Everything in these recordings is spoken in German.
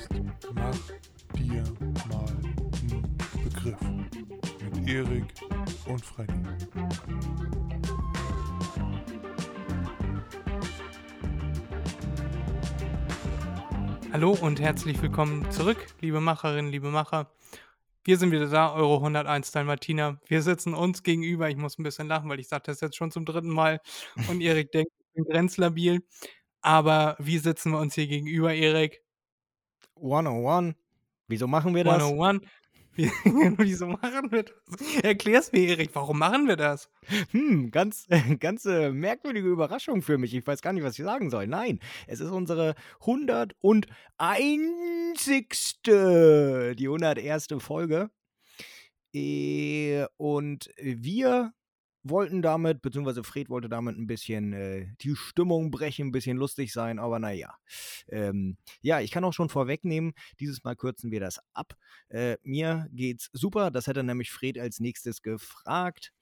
Podcast Mach dir mal einen Begriff mit Erik und Freddy. Hallo und herzlich willkommen zurück, liebe Macherinnen, liebe Macher. Wir sind wieder da, Euro 101 Dalmatiner. Wir sitzen uns gegenüber. Ich muss ein bisschen lachen, weil ich sage das jetzt schon zum dritten Mal und Erik denkt, ich bin grenzlabil. Aber wie sitzen wir uns hier gegenüber, Erik? 101. Wieso machen wir das? 101. Wie- Wieso machen wir das? Erklär's mir, Erik, warum machen wir das? Hm, ganz, ganz äh, merkwürdige Überraschung für mich. Ich weiß gar nicht, was ich sagen soll. Nein, es ist unsere 101. Die 101. Folge. Äh, Und wir wollten damit, beziehungsweise Fred wollte damit ein bisschen äh, die Stimmung brechen, ein bisschen lustig sein, aber naja. Ähm, ja, ich kann auch schon vorwegnehmen, dieses Mal kürzen wir das ab. Äh, mir geht's super, das hätte nämlich Fred als nächstes gefragt.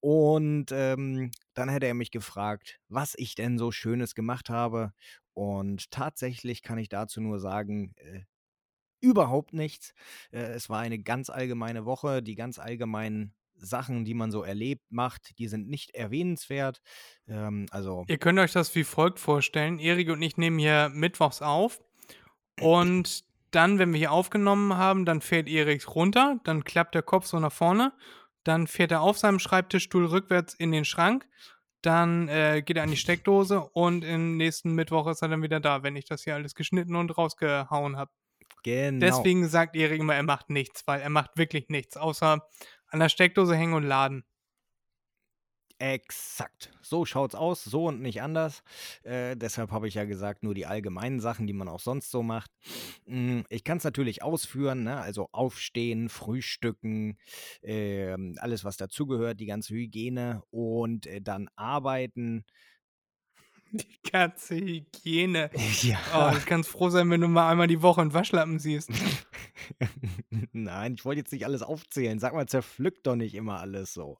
Und ähm, dann hätte er mich gefragt, was ich denn so Schönes gemacht habe. Und tatsächlich kann ich dazu nur sagen, äh, überhaupt nichts. Äh, es war eine ganz allgemeine Woche. Die ganz allgemeinen Sachen, die man so erlebt, macht, die sind nicht erwähnenswert. Ähm, also, Ihr könnt euch das wie folgt vorstellen. Erik und ich nehmen hier mittwochs auf. Und dann, wenn wir hier aufgenommen haben, dann fährt Erik runter, dann klappt der Kopf so nach vorne, dann fährt er auf seinem Schreibtischstuhl rückwärts in den Schrank, dann äh, geht er an die Steckdose und im nächsten Mittwoch ist er dann wieder da, wenn ich das hier alles geschnitten und rausgehauen habe. genau. Deswegen sagt Erik immer, er macht nichts, weil er macht wirklich nichts, außer an der Steckdose hängen und laden. Exakt. So schaut's aus, so und nicht anders. Äh, deshalb habe ich ja gesagt, nur die allgemeinen Sachen, die man auch sonst so macht. Mm, Ich kann es natürlich ausführen, ne? also aufstehen, frühstücken, ähm, alles, was dazugehört, die ganze Hygiene und äh, dann arbeiten. Die ganze Hygiene. Ja. Oh, du kannst froh sein, wenn du mal einmal die Woche einen Waschlappen siehst. Nein, ich wollte jetzt nicht alles aufzählen. Sag mal, zerpflückt doch nicht immer alles so.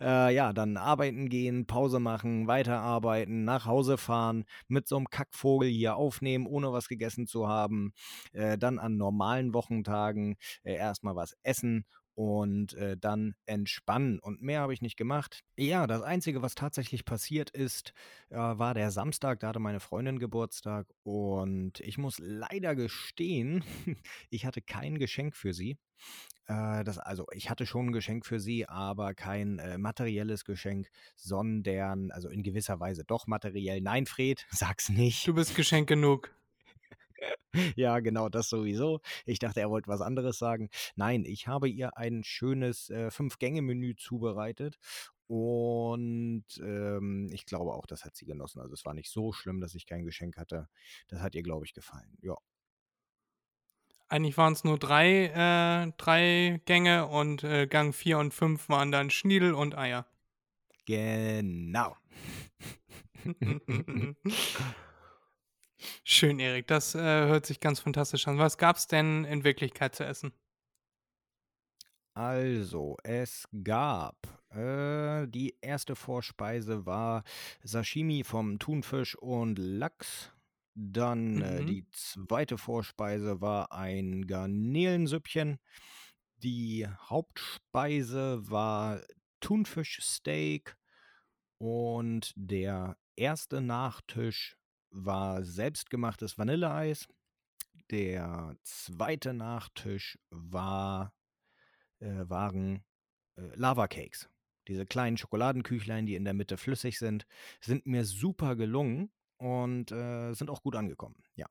Äh, ja, dann arbeiten gehen, Pause machen, weiterarbeiten, nach Hause fahren, mit so einem Kackvogel hier aufnehmen, ohne was gegessen zu haben. Äh, dann an normalen Wochentagen äh, erstmal was essen und äh, dann entspannen. Und mehr habe ich nicht gemacht. Ja, das Einzige, was tatsächlich passiert ist, äh, war der Samstag. Da hatte meine Freundin Geburtstag und ich muss leider gestehen, ich hatte kein Geschenk für sie. Äh, das, also ich hatte schon ein Geschenk für sie, aber kein äh, materielles Geschenk, sondern, also in gewisser Weise doch materiell. Nein, Fred, sag's nicht. Du bist Geschenk genug. Ja, genau, das sowieso. Ich dachte, er wollte was anderes sagen. Nein, ich habe ihr ein schönes äh, Fünf-Gänge-Menü zubereitet. Und ähm, ich glaube auch, das hat sie genossen. Also es war nicht so schlimm, dass ich kein Geschenk hatte. Das hat ihr, glaube ich, gefallen. Ja. Eigentlich waren es nur drei, äh, drei Gänge und äh, Gang 4 und 5 waren dann Schniedel und Eier. Genau. Schön, Erik. Das äh, hört sich ganz fantastisch an. Was gab's denn in Wirklichkeit zu essen? Also, es gab äh, die erste Vorspeise war Sashimi vom Thunfisch und Lachs. Dann äh, Mhm. die zweite Vorspeise war ein Garnelensüppchen. Die Hauptspeise war Thunfischsteak und der erste Nachtisch war selbstgemachtes Vanilleeis. Der zweite Nachtisch war äh, waren äh, Lava Cakes. Diese kleinen Schokoladenküchlein, die in der Mitte flüssig sind, sind mir super gelungen und äh, sind auch gut angekommen. Ja.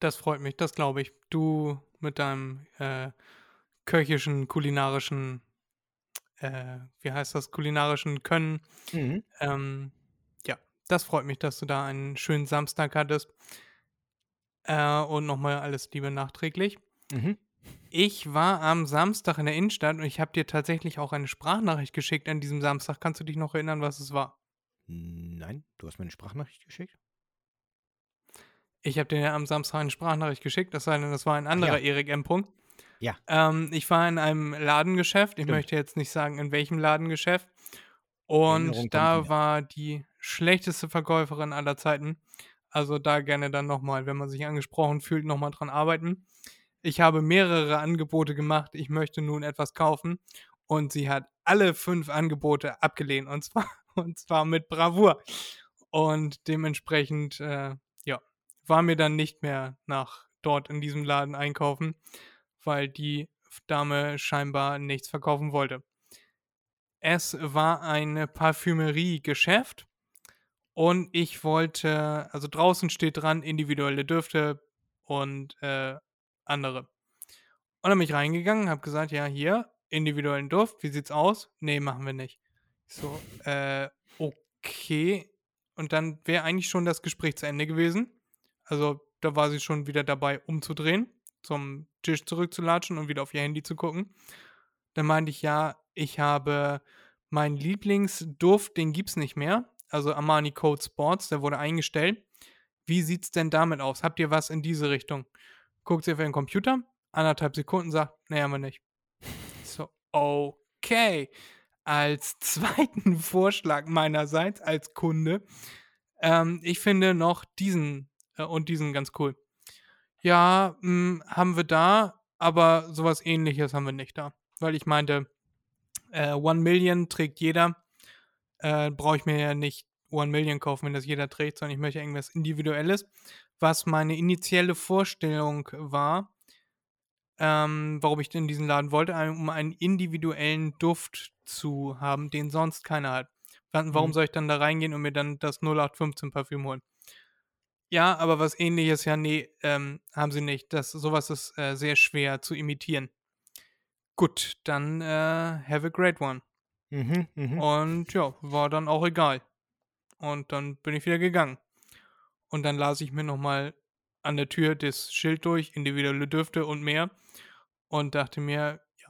Das freut mich, das glaube ich. Du mit deinem äh, köchischen, kulinarischen, äh, wie heißt das, kulinarischen Können. Mhm. Ähm, das freut mich, dass du da einen schönen Samstag hattest. Äh, und nochmal alles Liebe nachträglich. Mhm. Ich war am Samstag in der Innenstadt und ich habe dir tatsächlich auch eine Sprachnachricht geschickt an diesem Samstag. Kannst du dich noch erinnern, was es war? Nein, du hast mir eine Sprachnachricht geschickt? Ich habe dir ja am Samstag eine Sprachnachricht geschickt, das denn, das war ein anderer ja. Erik M. Punkt. Ja. Ähm, ich war in einem Ladengeschäft, ich Stimmt. möchte jetzt nicht sagen, in welchem Ladengeschäft. Und da war die schlechteste Verkäuferin aller Zeiten. Also da gerne dann nochmal, wenn man sich angesprochen fühlt, nochmal dran arbeiten. Ich habe mehrere Angebote gemacht, ich möchte nun etwas kaufen. Und sie hat alle fünf Angebote abgelehnt. Und zwar, und zwar mit Bravour. Und dementsprechend, äh, ja, war mir dann nicht mehr nach dort in diesem Laden einkaufen, weil die Dame scheinbar nichts verkaufen wollte. Es war ein Parfümerie-Geschäft und ich wollte, also draußen steht dran, individuelle Düfte und äh, andere. Und dann bin ich reingegangen, habe gesagt, ja, hier, individuellen Duft, wie sieht's aus? Nee, machen wir nicht. Ich so, äh, okay. Und dann wäre eigentlich schon das Gespräch zu Ende gewesen. Also da war sie schon wieder dabei, umzudrehen, zum Tisch zurückzulatschen und wieder auf ihr Handy zu gucken. Dann meinte ich, ja, ich habe meinen Lieblingsduft, den gibt's nicht mehr. Also Armani Code Sports, der wurde eingestellt. Wie sieht's denn damit aus? Habt ihr was in diese Richtung? Guckt sie auf ihren Computer, anderthalb Sekunden, sagt, nee, haben wir nicht. Ich So, okay. Als zweiten Vorschlag meinerseits als Kunde, ähm, ich finde noch diesen äh, und diesen ganz cool. Ja, mh, haben wir da, aber sowas ähnliches haben wir nicht da. Weil ich meinte, äh, One Million trägt jeder. Äh, Brauche ich mir ja nicht One Million kaufen, wenn das jeder trägt, sondern ich möchte irgendwas Individuelles. Was meine initiale Vorstellung war, ähm, warum ich in diesen Laden wollte, um einen individuellen Duft zu haben, den sonst keiner hat. Wa- Warum Mhm. soll ich dann da reingehen und mir dann das 0815 Parfüm holen? Ja, aber was ähnliches, ja, nee, ähm, haben sie nicht. Das, sowas ist äh, sehr schwer zu imitieren. Gut, dann äh, have a great one. Mhm, mhm. Und ja, war dann auch egal. Und dann bin ich wieder gegangen. Und dann las ich mir nochmal an der Tür das Schild durch, individuelle Düfte und mehr. Und dachte mir, ja,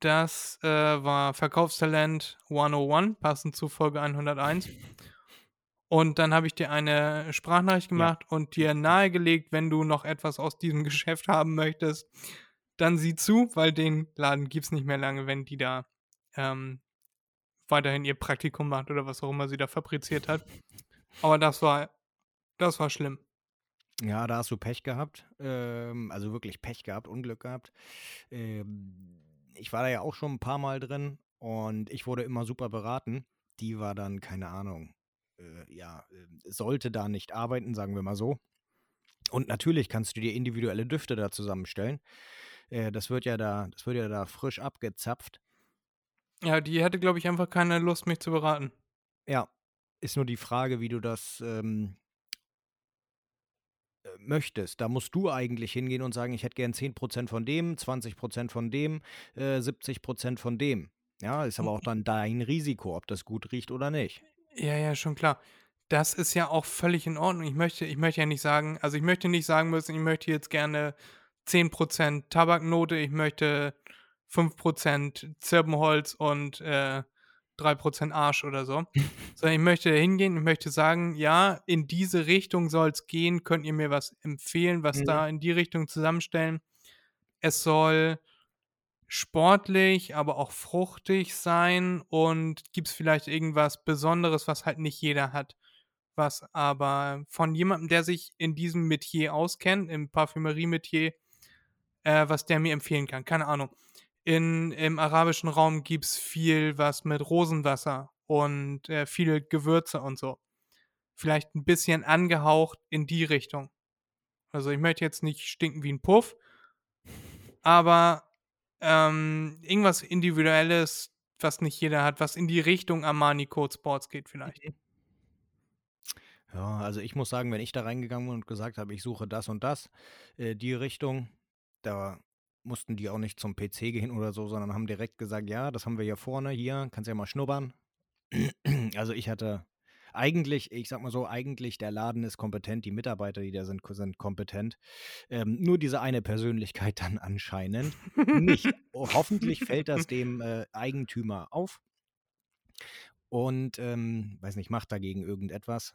das äh, war Verkaufstalent 101, passend zu Folge 101. Und dann habe ich dir eine Sprachnachricht gemacht und dir nahegelegt, wenn du noch etwas aus diesem Geschäft haben möchtest, dann sieh zu, weil den Laden gibt es nicht mehr lange, wenn die da ähm, weiterhin ihr Praktikum macht oder was auch immer sie da fabriziert hat. Aber das war, das war schlimm. Ja, da hast du Pech gehabt. Ähm, also wirklich Pech gehabt, Unglück gehabt. Ähm, ich war da ja auch schon ein paar Mal drin und ich wurde immer super beraten. Die war dann, keine Ahnung, äh, ja, äh, sollte da nicht arbeiten, sagen wir mal so. Und natürlich kannst du dir individuelle Düfte da zusammenstellen. Äh, das wird ja da, das wird ja da frisch abgezapft. Ja, die hatte, glaube ich, einfach keine Lust, mich zu beraten. Ja, ist nur die Frage, wie du das ähm, äh, möchtest. Da musst du eigentlich hingehen und sagen, ich hätte gern 10% von dem, 20% von dem, äh, 70% von dem. Ja, ist aber auch dann dein Risiko, ob das gut riecht oder nicht. Ja, ja, schon klar. Das ist ja auch völlig in Ordnung. Ich möchte, ich möchte ja nicht sagen, also ich möchte nicht sagen müssen, ich möchte jetzt gerne 10% Tabaknote, ich möchte 5% Zirbenholz und äh, 3% Arsch oder so. Sondern ich möchte hingehen, ich möchte sagen, ja, in diese Richtung soll es gehen, könnt ihr mir was empfehlen, was Mhm. da in die Richtung zusammenstellen. Es soll sportlich, aber auch fruchtig sein und gibt es vielleicht irgendwas Besonderes, was halt nicht jeder hat. Was aber von jemandem, der sich in diesem Metier auskennt, im Parfümerie-Metier, äh, was der mir empfehlen kann. Keine Ahnung. In, Im arabischen Raum gibt es viel, was mit Rosenwasser und äh, viele Gewürze und so. Vielleicht ein bisschen angehaucht in die Richtung. Also ich möchte jetzt nicht stinken wie ein Puff, aber ähm, irgendwas Individuelles, was nicht jeder hat, was in die Richtung Armani Code Sports geht vielleicht. Ja, also ich muss sagen, wenn ich da reingegangen bin und gesagt habe, ich suche das und das, äh, die Richtung, da mussten die auch nicht zum PC gehen oder so, sondern haben direkt gesagt, ja, das haben wir hier vorne, hier, kannst ja mal schnuppern. Also ich hatte, eigentlich, ich sag mal so, eigentlich der Laden ist kompetent, die Mitarbeiter, die da sind, sind kompetent. Ähm, nur diese eine Persönlichkeit dann anscheinend nicht. Oh, hoffentlich fällt das dem äh, Eigentümer auf und, ähm, weiß nicht, macht dagegen irgendetwas.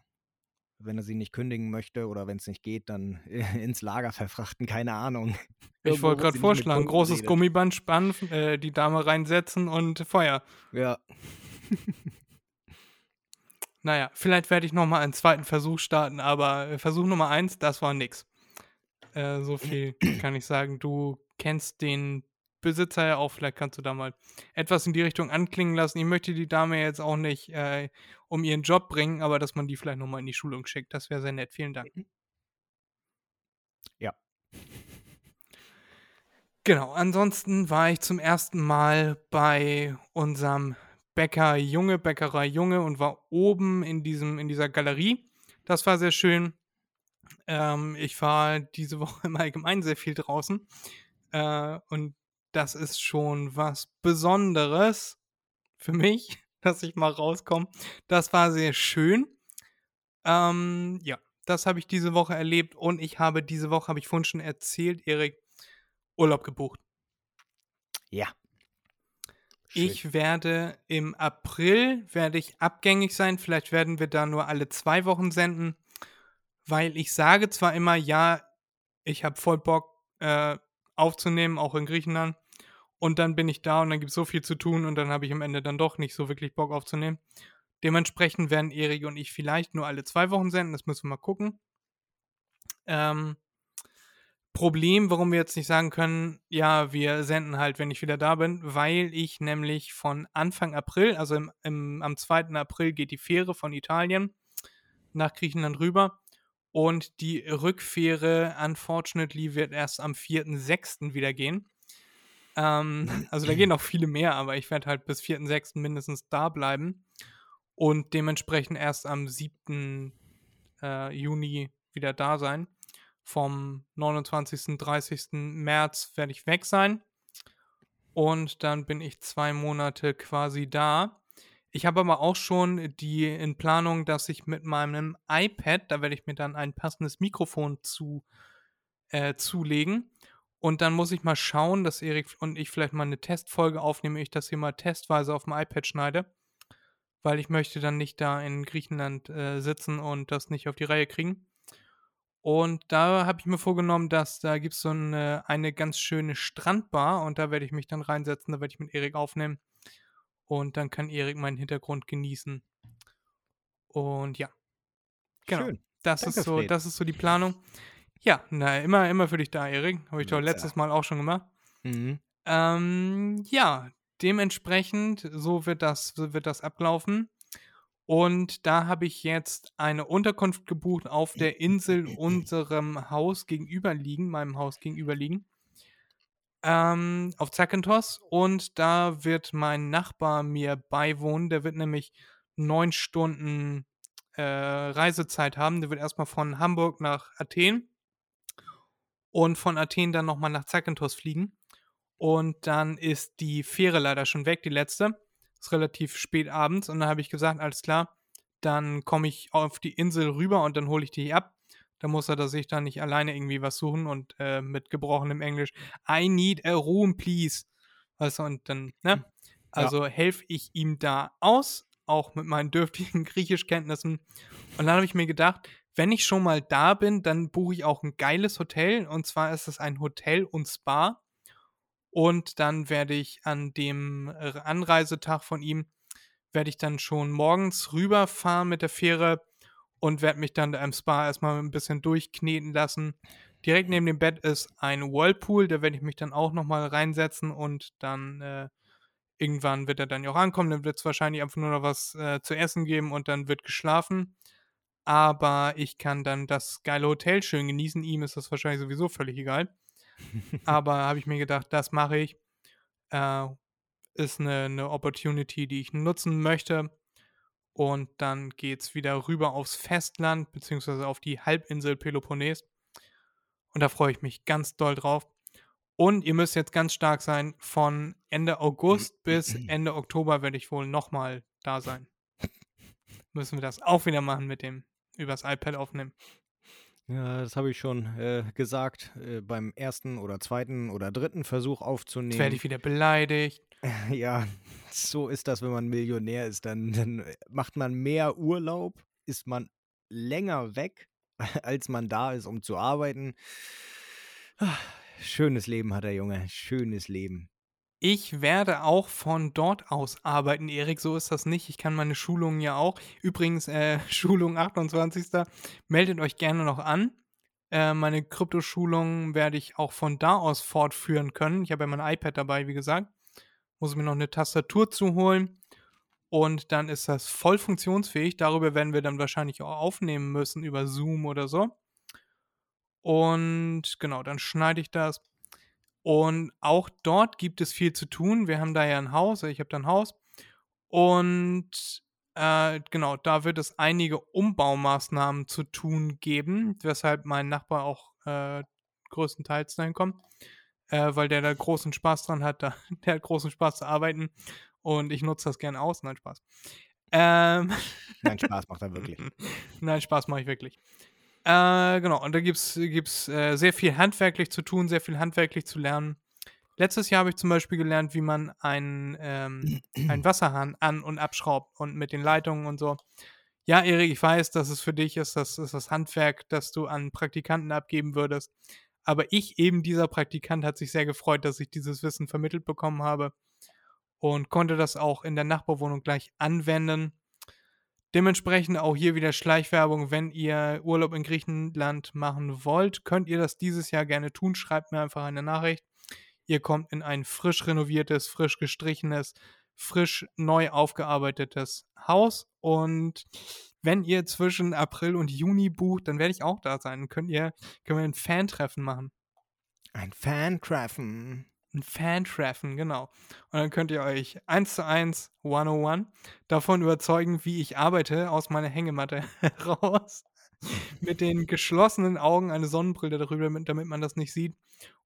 Wenn er sie nicht kündigen möchte oder wenn es nicht geht, dann ins Lager verfrachten, keine Ahnung. Ich wollte wo gerade vorschlagen, großes redet. Gummiband spannen, äh, die Dame reinsetzen und Feuer. Ja. Naja, vielleicht werde ich nochmal einen zweiten Versuch starten, aber äh, Versuch Nummer eins, das war nix. Äh, so viel kann ich sagen. Du kennst den Besitzer ja auch, vielleicht kannst du da mal etwas in die Richtung anklingen lassen. Ich möchte die Dame jetzt auch nicht äh, um ihren Job bringen, aber dass man die vielleicht nochmal in die Schulung schickt, das wäre sehr nett. Vielen Dank. Ja. Genau, ansonsten war ich zum ersten Mal bei unserem Bäcker Junge, Bäckerei Junge und war oben in, diesem, in dieser Galerie. Das war sehr schön. Ähm, ich war diese Woche im Allgemeinen sehr viel draußen. Äh, und das ist schon was Besonderes für mich, dass ich mal rauskomme. Das war sehr schön. Ähm, ja, das habe ich diese Woche erlebt und ich habe diese Woche, habe ich vorhin schon erzählt, Erik, Urlaub gebucht. Ja. Schön. Ich werde im April werde ich abgängig sein. Vielleicht werden wir da nur alle zwei Wochen senden, weil ich sage zwar immer, ja, ich habe voll Bock äh, aufzunehmen, auch in Griechenland. Und dann bin ich da und dann gibt es so viel zu tun und dann habe ich am Ende dann doch nicht so wirklich Bock aufzunehmen. Dementsprechend werden Erik und ich vielleicht nur alle zwei Wochen senden. Das müssen wir mal gucken. Ähm, Problem, warum wir jetzt nicht sagen können, ja, wir senden halt, wenn ich wieder da bin, weil ich nämlich von Anfang April, also im, im, am 2. April geht die Fähre von Italien nach Griechenland rüber und die Rückfähre, unfortunately, wird erst am 4.6. wieder gehen. Ähm, also da gehen noch viele mehr, aber ich werde halt bis 4.6. mindestens da bleiben und dementsprechend erst am 7. Äh, Juni wieder da sein. Vom 29. 30. März werde ich weg sein. Und dann bin ich zwei Monate quasi da. Ich habe aber auch schon die in Planung, dass ich mit meinem iPad, da werde ich mir dann ein passendes Mikrofon zu, äh, zulegen. Und dann muss ich mal schauen, dass Erik und ich vielleicht mal eine Testfolge aufnehmen, ich das hier mal testweise auf dem iPad schneide. Weil ich möchte dann nicht da in Griechenland äh, sitzen und das nicht auf die Reihe kriegen. Und da habe ich mir vorgenommen, dass da gibt es so eine, eine ganz schöne Strandbar und da werde ich mich dann reinsetzen, da werde ich mit Erik aufnehmen. Und dann kann Erik meinen Hintergrund genießen. Und ja. Genau. Schön. Das Danke, ist so, Fred. das ist so die Planung. Ja, na, immer, immer für dich da, Erik. Habe ich doch letztes Mal auch schon gemacht. Mhm. Ähm, ja, dementsprechend, so wird das, so wird das ablaufen. Und da habe ich jetzt eine Unterkunft gebucht auf der Insel unserem Haus gegenüberliegen, meinem Haus gegenüberliegen. Ähm, auf Zakynthos. Und da wird mein Nachbar mir beiwohnen. Der wird nämlich neun Stunden äh, Reisezeit haben. Der wird erstmal von Hamburg nach Athen und von Athen dann nochmal nach Zakynthos fliegen. Und dann ist die Fähre leider schon weg, die letzte. Ist relativ spät abends. Und dann habe ich gesagt, alles klar, dann komme ich auf die Insel rüber und dann hole ich die ab. Da muss er da sich dann nicht alleine irgendwie was suchen und äh, mit gebrochenem Englisch, I need a room, please. Weißt du, und dann, ne? Also helfe ich ihm da aus, auch mit meinen dürftigen Griechischkenntnissen. Und dann habe ich mir gedacht, wenn ich schon mal da bin, dann buche ich auch ein geiles Hotel. Und zwar ist es ein Hotel und Spa. Und dann werde ich an dem äh, Anreisetag von ihm, werde ich dann schon morgens rüberfahren mit der Fähre und werde mich dann im Spa erstmal ein bisschen durchkneten lassen. Direkt neben dem Bett ist ein Whirlpool, da werde ich mich dann auch nochmal reinsetzen und dann äh, irgendwann wird er dann ja auch ankommen. Dann wird es wahrscheinlich einfach nur noch was äh, zu essen geben und dann wird geschlafen. Aber ich kann dann das geile Hotel schön genießen. Ihm ist das wahrscheinlich sowieso völlig egal. Aber habe ich mir gedacht, das mache ich. Äh, ist eine, eine Opportunity, die ich nutzen möchte. Und dann geht es wieder rüber aufs Festland, beziehungsweise auf die Halbinsel Peloponnes. Und da freue ich mich ganz doll drauf. Und ihr müsst jetzt ganz stark sein, von Ende August bis Ende Oktober werde ich wohl nochmal da sein. müssen wir das auch wieder machen mit dem übers iPad aufnehmen. Ja, das habe ich schon äh, gesagt. Äh, beim ersten oder zweiten oder dritten Versuch Jetzt werde aufzunehmen. ich wieder beleidigt. Ja, so ist das, wenn man Millionär ist. Dann, dann macht man mehr Urlaub, ist man länger weg, als man da ist, um zu arbeiten. Schönes Leben hat der Junge, schönes Leben. Ich werde auch von dort aus arbeiten, Erik. So ist das nicht. Ich kann meine Schulungen ja auch. Übrigens, äh, Schulung 28. Meldet euch gerne noch an. Äh, meine Kryptoschulung werde ich auch von da aus fortführen können. Ich habe ja mein iPad dabei, wie gesagt. Muss mir noch eine Tastatur zuholen. Und dann ist das voll funktionsfähig. Darüber werden wir dann wahrscheinlich auch aufnehmen müssen, über Zoom oder so. Und genau, dann schneide ich das. Und auch dort gibt es viel zu tun. Wir haben da ja ein Haus, ich habe da ein Haus. Und äh, genau, da wird es einige Umbaumaßnahmen zu tun geben, weshalb mein Nachbar auch äh, größtenteils dahin kommt. Äh, weil der da großen Spaß dran hat, da, der hat großen Spaß zu arbeiten und ich nutze das gerne aus. Nein, Spaß. Ähm, Nein, Spaß macht er wirklich. Nein, Spaß mache ich wirklich. Äh, genau, und da gibt es gibt's, äh, sehr viel handwerklich zu tun, sehr viel handwerklich zu lernen. Letztes Jahr habe ich zum Beispiel gelernt, wie man einen, ähm, einen Wasserhahn an- und abschraubt und mit den Leitungen und so. Ja, Erik, ich weiß, dass es für dich ist, das ist das Handwerk, das du an Praktikanten abgeben würdest. Aber ich, eben dieser Praktikant, hat sich sehr gefreut, dass ich dieses Wissen vermittelt bekommen habe und konnte das auch in der Nachbarwohnung gleich anwenden. Dementsprechend auch hier wieder Schleichwerbung. Wenn ihr Urlaub in Griechenland machen wollt, könnt ihr das dieses Jahr gerne tun. Schreibt mir einfach eine Nachricht. Ihr kommt in ein frisch renoviertes, frisch gestrichenes, frisch neu aufgearbeitetes Haus. Und wenn ihr zwischen April und Juni bucht, dann werde ich auch da sein. Dann könnt ihr, können wir ein Fan-Treffen machen. Ein Fan-Treffen. Ein Fan-Treffen, genau. Und dann könnt ihr euch eins zu eins 101 davon überzeugen, wie ich arbeite, aus meiner Hängematte heraus. Mit den geschlossenen Augen eine Sonnenbrille darüber, damit damit man das nicht sieht.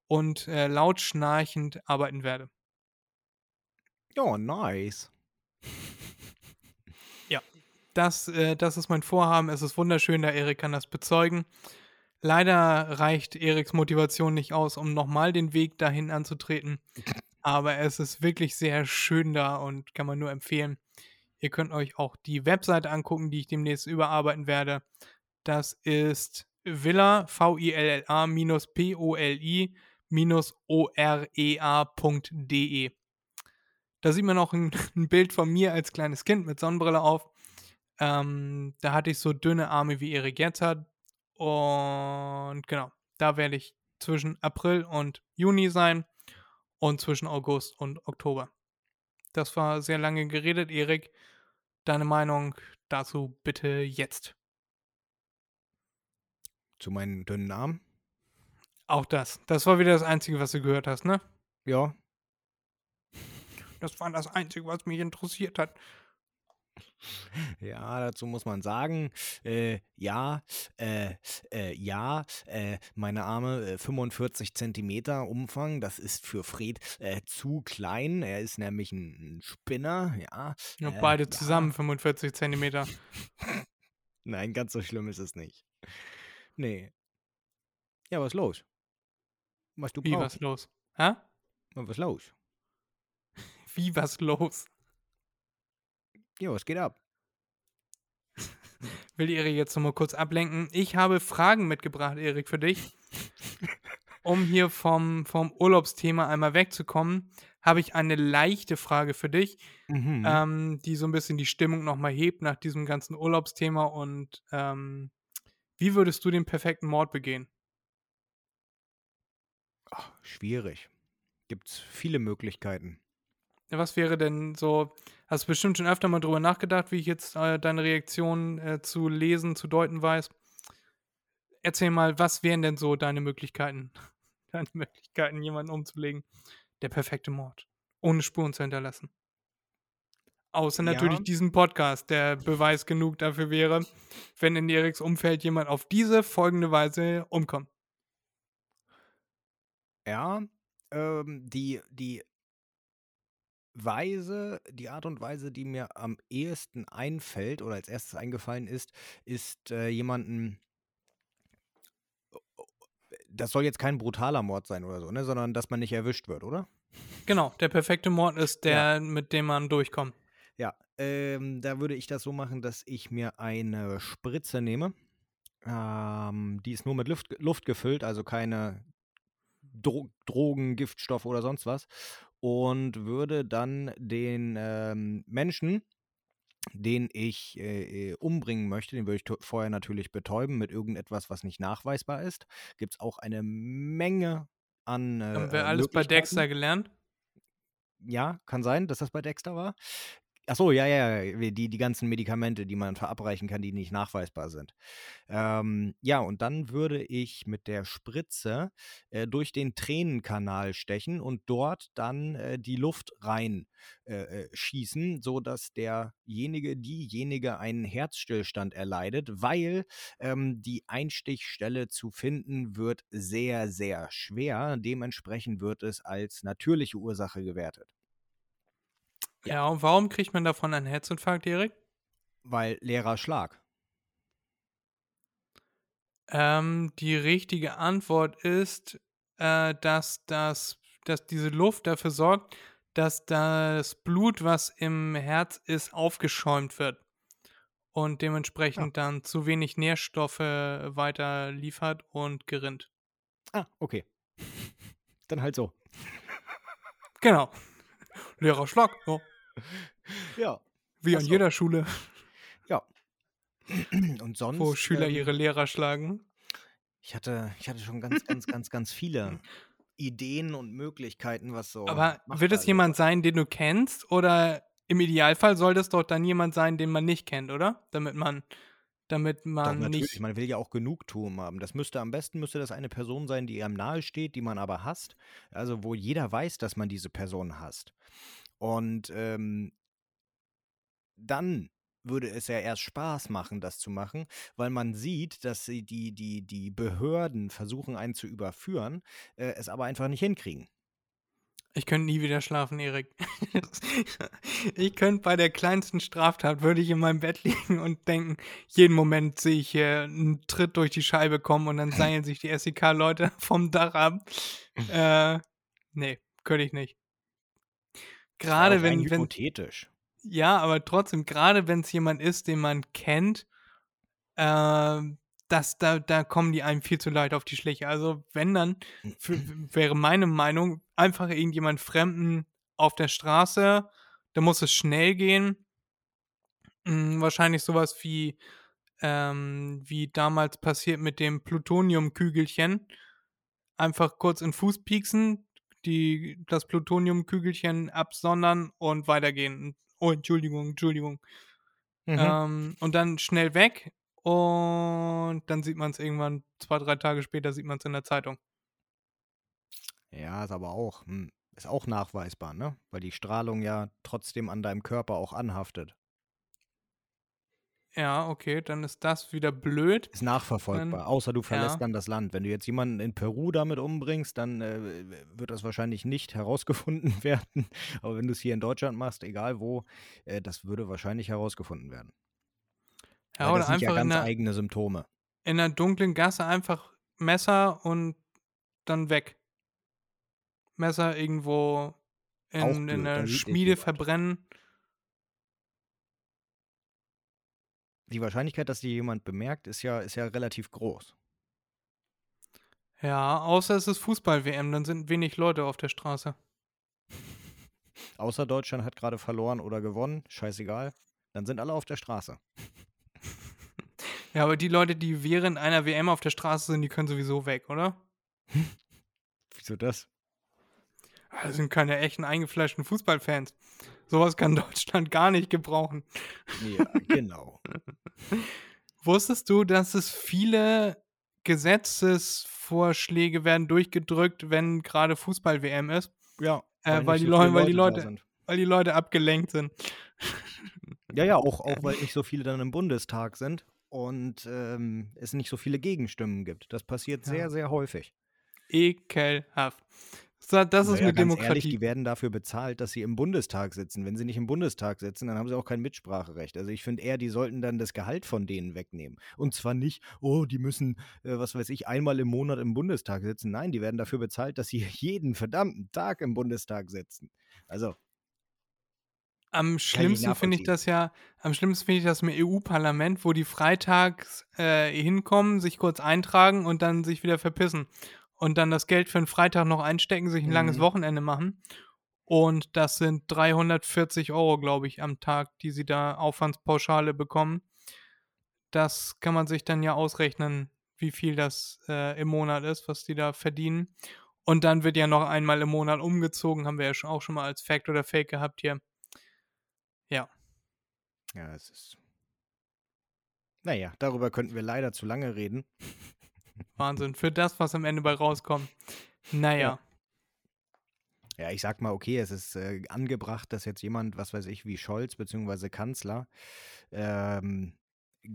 Und äh, laut schnarchend arbeiten werde. Ja, nice. Das, äh, das ist mein Vorhaben. Es ist wunderschön, der Erik kann das bezeugen. Leider reicht Eriks Motivation nicht aus, um nochmal den Weg dahin anzutreten. Aber es ist wirklich sehr schön da und kann man nur empfehlen. Ihr könnt euch auch die Webseite angucken, die ich demnächst überarbeiten werde. Das ist Villa, V-I-L-L-A, minus P-O-L-I, minus O-R-E-A.de. Da sieht man auch ein, ein Bild von mir als kleines Kind mit Sonnenbrille auf. Ähm, da hatte ich so dünne Arme, wie Erik jetzt hat. Und genau, da werde ich zwischen April und Juni sein und zwischen August und Oktober. Das war sehr lange geredet, Erik. Deine Meinung dazu bitte jetzt. Zu meinen dünnen Armen. Auch das. Das war wieder das Einzige, was du gehört hast, ne? Ja. Das war das Einzige, was mich interessiert hat. Ja, dazu muss man sagen, äh, ja, äh, äh, ja, äh, meine Arme äh, 45 Zentimeter Umfang, das ist für Fred äh, zu klein. Er ist nämlich ein, Spinner, ja. Ja, Äh, beide ja. zusammen 45 Zentimeter. Nein, ganz so schlimm ist es nicht. Nee. Ja, was los? Was du Wie, brauchst? was los? Hä? Was los? Wie, was los? Ja, was geht ab? Will Erik jetzt nochmal kurz ablenken. Ich habe Fragen mitgebracht, Erik, für dich. Um hier vom, vom Urlaubsthema einmal wegzukommen, habe ich eine leichte Frage für dich, Mhm. ähm, die so ein bisschen die Stimmung nochmal hebt nach diesem ganzen Urlaubsthema. Und ähm, wie würdest du den perfekten Mord begehen? Ach, schwierig. Gibt's viele Möglichkeiten. Was wäre denn so, hast du bestimmt schon öfter mal drüber nachgedacht, wie ich jetzt äh, deine Reaktion äh, zu lesen, zu deuten weiß? Erzähl mal, was wären denn so deine Möglichkeiten, deine Möglichkeiten, jemanden umzulegen? Der perfekte Mord. Ohne Spuren zu hinterlassen. Außer natürlich Ja. diesen Podcast, der Beweis genug dafür wäre, wenn in Eriks Umfeld jemand auf diese folgende Weise umkommt. Ja, ähm, die, die Weise, die Art und Weise, die mir am ehesten einfällt oder als erstes eingefallen ist, ist äh, jemanden. Das soll jetzt kein brutaler Mord sein oder so, ne? sondern dass man nicht erwischt wird, oder? Genau, der perfekte Mord ist der, mit dem man durchkommt. Ja, ähm, da würde ich das so machen, dass ich mir eine Spritze nehme. Ähm, die ist nur mit Luft, Luft gefüllt, also keine Dro Drogen, Giftstoff oder sonst was. Und würde dann den ähm, Menschen, den ich äh, äh umbringen möchte, den würde ich vorher natürlich betäuben mit irgendetwas, was nicht nachweisbar ist. Gibt es auch eine Menge an. Äh, Haben wir alles bei Dexter gelernt? Ja, kann sein, dass das bei Dexter war. Ach so, ja, ja, die, die ganzen Medikamente, die man verabreichen kann, die nicht nachweisbar sind. Ähm, ja, und dann würde ich mit der Spritze äh, durch den Tränenkanal stechen und dort dann äh, die Luft rein äh, äh schießen, sodass derjenige, diejenige einen Herzstillstand erleidet, weil ähm, die Einstichstelle zu finden wird sehr, sehr schwer. Dementsprechend wird es als natürliche Ursache gewertet. Ja, und warum kriegt man davon einen Herzinfarkt, Erik? Weil leerer Schlag. Ähm, die richtige Antwort ist, äh, dass, das, dass diese Luft dafür sorgt, dass das Blut, was im Herz ist, aufgeschäumt wird und dementsprechend ja. dann zu wenig Nährstoffe weiter liefert und gerinnt. Ah, okay. dann halt so. Genau. Leerer Schlag, ja. Ja. Wie an jeder Schule. Ja. Und sonst. Wo Schüler ähm, ihre Lehrer schlagen. Ich hatte, ich hatte schon ganz, ganz, ganz, ganz viele Ideen und Möglichkeiten, was so. Aber wird es jemand sein, den du kennst? Oder im Idealfall soll das doch dann jemand sein, den man nicht kennt, oder? Damit man damit man Doch, nicht. Man will ja auch Genugtuung haben. Das müsste am besten müsste das eine Person sein, die einem nahe steht, die man aber hasst. Also wo jeder weiß, dass man diese Person hasst. Und ähm, dann würde es ja erst Spaß machen, das zu machen, weil man sieht, dass sie die, die, die Behörden versuchen, einen zu überführen, äh, es aber einfach nicht hinkriegen. Ich könnte nie wieder schlafen, Erik. ich könnte bei der kleinsten Straftat, würde ich in meinem Bett liegen und denken, jeden Moment sehe ich hier einen Tritt durch die Scheibe kommen und dann seilen sich die SEK-Leute vom Dach ab. Äh, nee, könnte ich nicht. Gerade wenn, wenn. Hypothetisch. Ja, aber trotzdem, gerade wenn es jemand ist, den man kennt, äh, das, da, da kommen die einem viel zu leicht auf die Schliche. Also, wenn dann, für, wäre meine Meinung, einfach irgendjemand Fremden auf der Straße, da muss es schnell gehen. Hm, wahrscheinlich sowas wie, ähm, wie damals passiert mit dem Plutoniumkügelchen. Einfach kurz in Fuß pieksen, die, das Plutoniumkügelchen absondern und weitergehen. Oh, Entschuldigung, Entschuldigung. Mhm. Ähm, und dann schnell weg und dann sieht man es irgendwann, zwei, drei Tage später sieht man es in der Zeitung. Ja, ist aber auch, hm, ist auch nachweisbar, ne? Weil die Strahlung ja trotzdem an deinem Körper auch anhaftet. Ja, okay, dann ist das wieder blöd. Ist nachverfolgbar, dann, außer du verlässt ja. dann das Land. Wenn du jetzt jemanden in Peru damit umbringst, dann äh, wird das wahrscheinlich nicht herausgefunden werden. Aber wenn du es hier in Deutschland machst, egal wo, äh, das würde wahrscheinlich herausgefunden werden. Ja, Weil oder das sind einfach ja ganz der, eigene Symptome. In einer dunklen Gasse einfach Messer und dann weg. Messer irgendwo in, in der Schmiede verbrennen. Die Wahrscheinlichkeit, dass dir jemand bemerkt, ist ja, ist ja relativ groß. Ja, außer es ist Fußball-WM, dann sind wenig Leute auf der Straße. außer Deutschland hat gerade verloren oder gewonnen, scheißegal. Dann sind alle auf der Straße. ja, aber die Leute, die während einer WM auf der Straße sind, die können sowieso weg, oder? Wieso das? Das sind keine echten eingefleischten Fußballfans. Sowas kann Deutschland gar nicht gebrauchen. Ja, genau. Wusstest du, dass es viele Gesetzesvorschläge werden durchgedrückt, wenn gerade Fußball-WM ist? Ja. Äh, weil, die so Leute, weil, die Leute, weil die Leute abgelenkt sind. Ja, ja, auch, auch weil nicht so viele dann im Bundestag sind und ähm, es nicht so viele Gegenstimmen gibt. Das passiert ja. sehr, sehr häufig. Ekelhaft. Das ist Naja, eine ganz ehrlich, Demokratie. die werden dafür bezahlt, dass sie im Bundestag sitzen. Wenn sie nicht im Bundestag sitzen, dann haben sie auch kein Mitspracherecht. Also ich finde eher, die sollten dann das Gehalt von denen wegnehmen. Und zwar nicht, oh, die müssen, äh, was weiß ich, einmal im Monat im Bundestag sitzen. Nein, die werden dafür bezahlt, dass sie jeden verdammten Tag im Bundestag sitzen. Also, Am schlimmsten finde ich das ja, am schlimmsten finde ich das im EU-Parlament, wo die freitags äh, hinkommen, sich kurz eintragen und dann sich wieder verpissen. Und dann das Geld für einen Freitag noch einstecken, sich ein langes Mhm. Wochenende machen. Und das sind 340 Euro, glaube ich, am Tag, die sie da Aufwandspauschale bekommen. Das kann man sich dann ja ausrechnen, wie viel das äh, im Monat ist, was die da verdienen. Und dann wird ja noch einmal im Monat umgezogen, haben wir ja schon, auch schon mal als Fact oder Fake gehabt hier. Ja. ja, es ist. Naja, darüber könnten wir leider zu lange reden. Wahnsinn. Für das, was am Ende bei rauskommt. Naja. Ja, ich sag mal, okay, es ist äh, angebracht, dass jetzt jemand, was weiß ich, wie Scholz bzw. Kanzler ähm,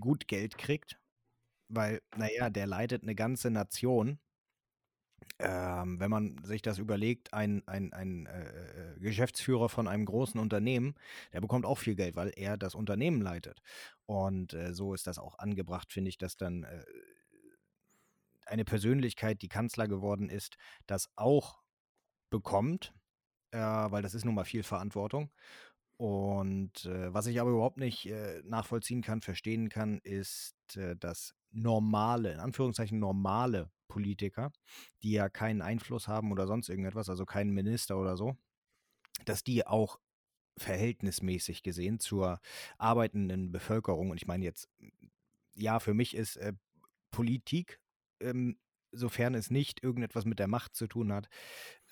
gut Geld kriegt, weil, naja, der leitet eine ganze Nation. Ähm, wenn man sich das überlegt, ein, ein, ein äh, äh, Geschäftsführer von einem großen Unternehmen, der bekommt auch viel Geld, weil er das Unternehmen leitet. Und äh, so ist das auch angebracht, finde ich, dass dann äh, eine Persönlichkeit, die Kanzler geworden ist, das auch bekommt, äh, weil das ist nun mal viel Verantwortung. Und äh, was ich aber überhaupt nicht äh, nachvollziehen kann, verstehen kann, ist, äh, dass normale, in Anführungszeichen normale Politiker, die ja keinen Einfluss haben oder sonst irgendetwas, also keinen Minister oder so, dass die auch verhältnismäßig gesehen zur arbeitenden Bevölkerung, und ich meine jetzt, ja, für mich ist äh, Politik, ähm, sofern es nicht irgendetwas mit der Macht zu tun hat,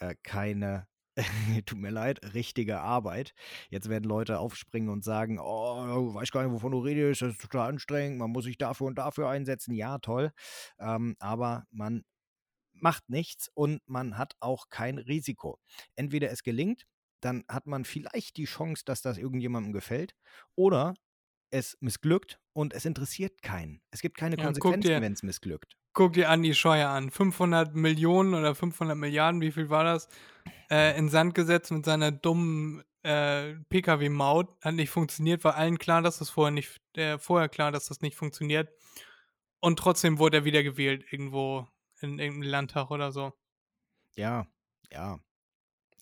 äh, keine, tut mir leid, richtige Arbeit. Jetzt werden Leute aufspringen und sagen, oh, weiß gar nicht, wovon du redest, das ist total anstrengend, man muss sich dafür und dafür einsetzen. Ja, toll. Ähm, aber man macht nichts und man hat auch kein Risiko. Entweder es gelingt, dann hat man vielleicht die Chance, dass das irgendjemandem gefällt, oder es missglückt und es interessiert keinen. Es gibt keine Ja, Konsequenzen, wenn es missglückt. Guck dir Andi Scheuer an. 500 Millionen oder 500 Milliarden, wie viel war das? Äh, in Sand gesetzt mit seiner dummen äh, Pkw-Maut. Hat nicht funktioniert, war allen klar, dass das vorher nicht, äh, vorher klar, dass das nicht funktioniert. Und trotzdem wurde er wieder gewählt, irgendwo in irgendeinem Landtag oder so. Ja, ja.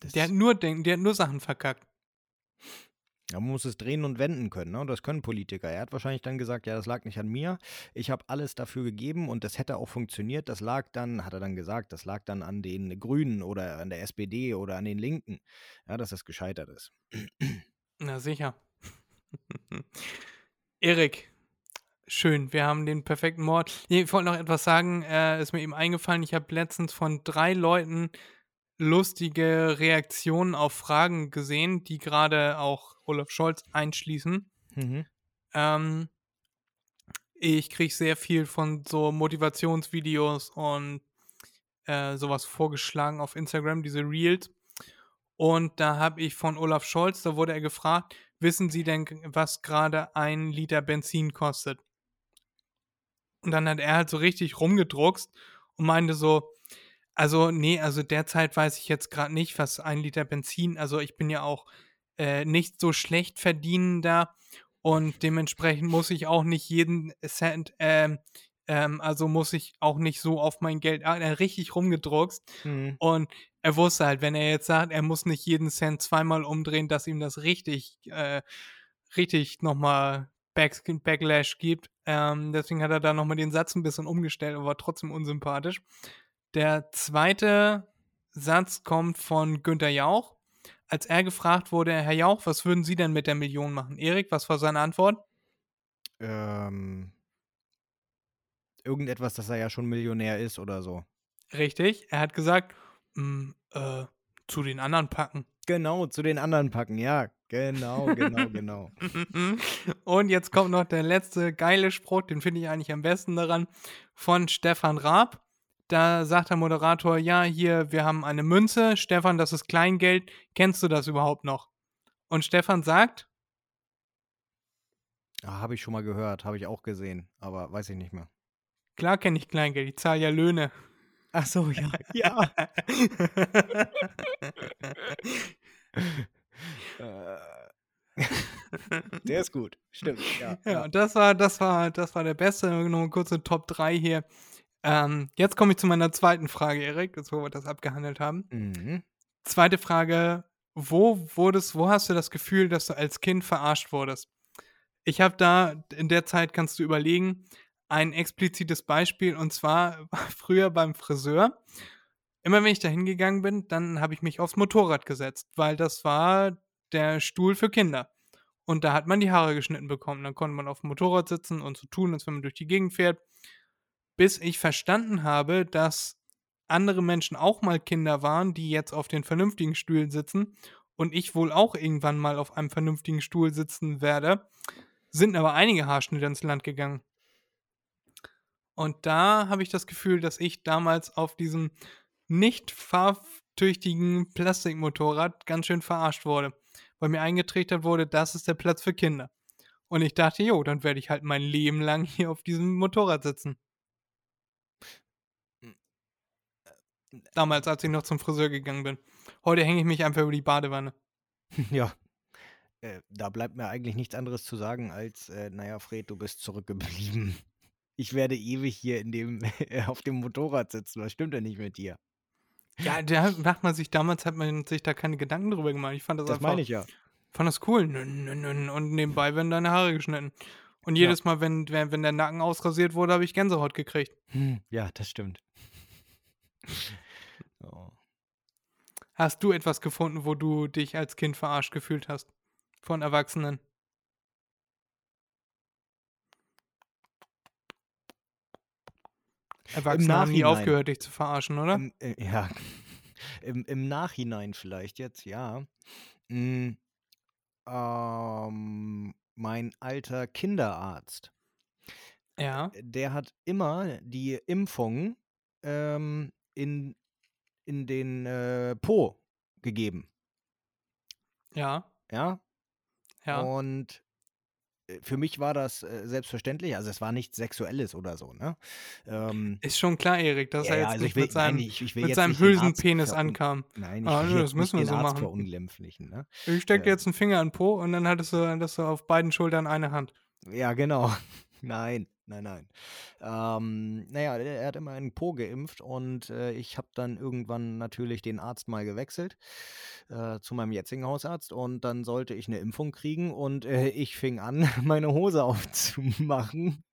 Das, Der hat nur, den- der hat nur Sachen verkackt. Ja, man muss es drehen und wenden können, ne? Und das können Politiker. Er hat wahrscheinlich dann gesagt, ja, das lag nicht an mir. Ich habe alles dafür gegeben und das hätte auch funktioniert. Das lag dann, hat er dann gesagt, das lag dann an den Grünen oder an der SPD oder an den Linken, ja, dass das gescheitert ist. Na sicher. Erik, schön, wir haben den perfekten Mord. Ich wollte noch etwas sagen, äh, ist mir eben eingefallen. Ich habe letztens von drei Leuten lustige Reaktionen auf Fragen gesehen, die gerade auch Olaf Scholz einschließen. Mhm. Ähm, ich kriege sehr viel von so Motivationsvideos und äh, sowas vorgeschlagen auf Instagram, diese Reels. Und da habe ich von Olaf Scholz, da wurde er gefragt, wissen Sie denn, was gerade ein Liter Benzin kostet? Und dann hat er halt so richtig rumgedruckst und meinte so, also nee, also derzeit weiß ich jetzt gerade nicht, was ein Liter Benzin, also ich bin ja auch äh, nicht so schlecht verdienender und dementsprechend muss ich auch nicht jeden Cent, ähm, ähm, also muss ich auch nicht so auf mein Geld, ah, er hat richtig rumgedruckst Mhm. und er wusste halt, wenn er jetzt sagt, er muss nicht jeden Cent zweimal umdrehen, dass ihm das richtig, äh, richtig nochmal Back Backlash gibt. Ähm, deswegen hat er da nochmal den Satz ein bisschen umgestellt, aber war trotzdem unsympathisch. Der zweite Satz kommt von Günter Jauch. Als er gefragt wurde, Herr Jauch, was würden Sie denn mit der Million machen? Erik, was war seine Antwort? Ähm, irgendetwas, dass er ja schon Millionär ist oder so. Richtig, er hat gesagt, "Mm, äh, zu den anderen packen. Genau, zu den anderen packen, ja. Genau, genau, genau. Und jetzt kommt noch der letzte geile Spruch, den finde ich eigentlich am besten daran, von Stefan Raab. Da sagt der Moderator, ja, hier, wir haben eine Münze. Stefan, das ist Kleingeld. Kennst du das überhaupt noch? Und Stefan sagt, Ah, habe ich schon mal gehört, habe ich auch gesehen, aber weiß ich nicht mehr. klar kenne ich Kleingeld, ich zahle ja Löhne. Ach so, ja. Ja. Äh, Der ist gut. Stimmt. Ja. Ja, ja. und das war, das war, das war der beste. Noch eine kurze Top 3 hier. Ähm, jetzt komme ich zu meiner zweiten Frage, Erik, jetzt wo wir das abgehandelt haben. Mhm. Zweite Frage: Wo wurdest, wo hast du das Gefühl, dass du als Kind verarscht wurdest? Ich habe da in der Zeit kannst du überlegen ein explizites Beispiel und zwar früher beim Friseur. Immer wenn ich da hingegangen bin, dann habe ich mich aufs Motorrad gesetzt, weil das war der Stuhl für Kinder. Und da hat man die Haare geschnitten bekommen. Dann konnte man auf dem Motorrad sitzen und so tun, als wenn man durch die Gegend fährt. Bis ich verstanden habe, dass andere Menschen auch mal Kinder waren, die jetzt auf den vernünftigen Stühlen sitzen und ich wohl auch irgendwann mal auf einem vernünftigen Stuhl sitzen werde, sind aber einige Haarschnitte ins Land gegangen. Und da habe ich das Gefühl, dass ich damals auf diesem nicht fahrtüchtigen Plastikmotorrad ganz schön verarscht wurde, weil mir eingetrichtert wurde, das ist der Platz für Kinder. Und ich dachte, jo, dann werde ich halt mein Leben lang hier auf diesem Motorrad sitzen. Damals, als ich noch zum Friseur gegangen bin. Heute hänge ich mich einfach über die Badewanne. Ja. Äh, da bleibt mir eigentlich nichts anderes zu sagen, als, äh, naja, Fred, du bist zurückgeblieben. Ich werde ewig hier in dem, auf dem Motorrad sitzen. Was stimmt denn nicht mit dir? Ja, da macht man sich, damals hat man sich da keine Gedanken drüber gemacht. Ich fand das, Das einfach, meine ich ja. fand das cool. Und nebenbei werden deine Haare geschnitten. Und Ja. jedes Mal, wenn, wenn, wenn der Nacken ausrasiert wurde, habe ich Gänsehaut gekriegt. Hm, ja, das stimmt. Oh. Hast du etwas gefunden, wo du dich als Kind verarscht gefühlt hast? Von Erwachsenen? Erwachsene haben nie Nachhinein. aufgehört, dich zu verarschen, oder? Im, äh, ja, im, im Nachhinein vielleicht jetzt, ja. Hm, ähm, mein alter Kinderarzt, Ja. der hat immer die Impfung ähm, in, in den äh, Po gegeben, Ja. ja. Ja. Und äh, für mich war das äh, selbstverständlich, also es war nichts Sexuelles oder so, ne? Ähm, Ist schon klar, Erik, dass ja, er jetzt also nicht ich will, mit seinem, nein, ich, ich mit seinem Hülsenpenis ankam. Nein, ich Ah, will das müssen wir so Arzt machen. verunglimpflichen, ne? Ich stecke Äh. jetzt einen Finger in den Po und dann hattest du, hattest du auf beiden Schultern eine Hand. Ja, genau. Nein, nein, nein. Ähm, naja, er hat immer einen Po geimpft und äh, ich habe dann irgendwann natürlich den Arzt mal gewechselt äh, zu meinem jetzigen Hausarzt und dann sollte ich eine Impfung kriegen und äh, ich fing an, meine Hose aufzumachen.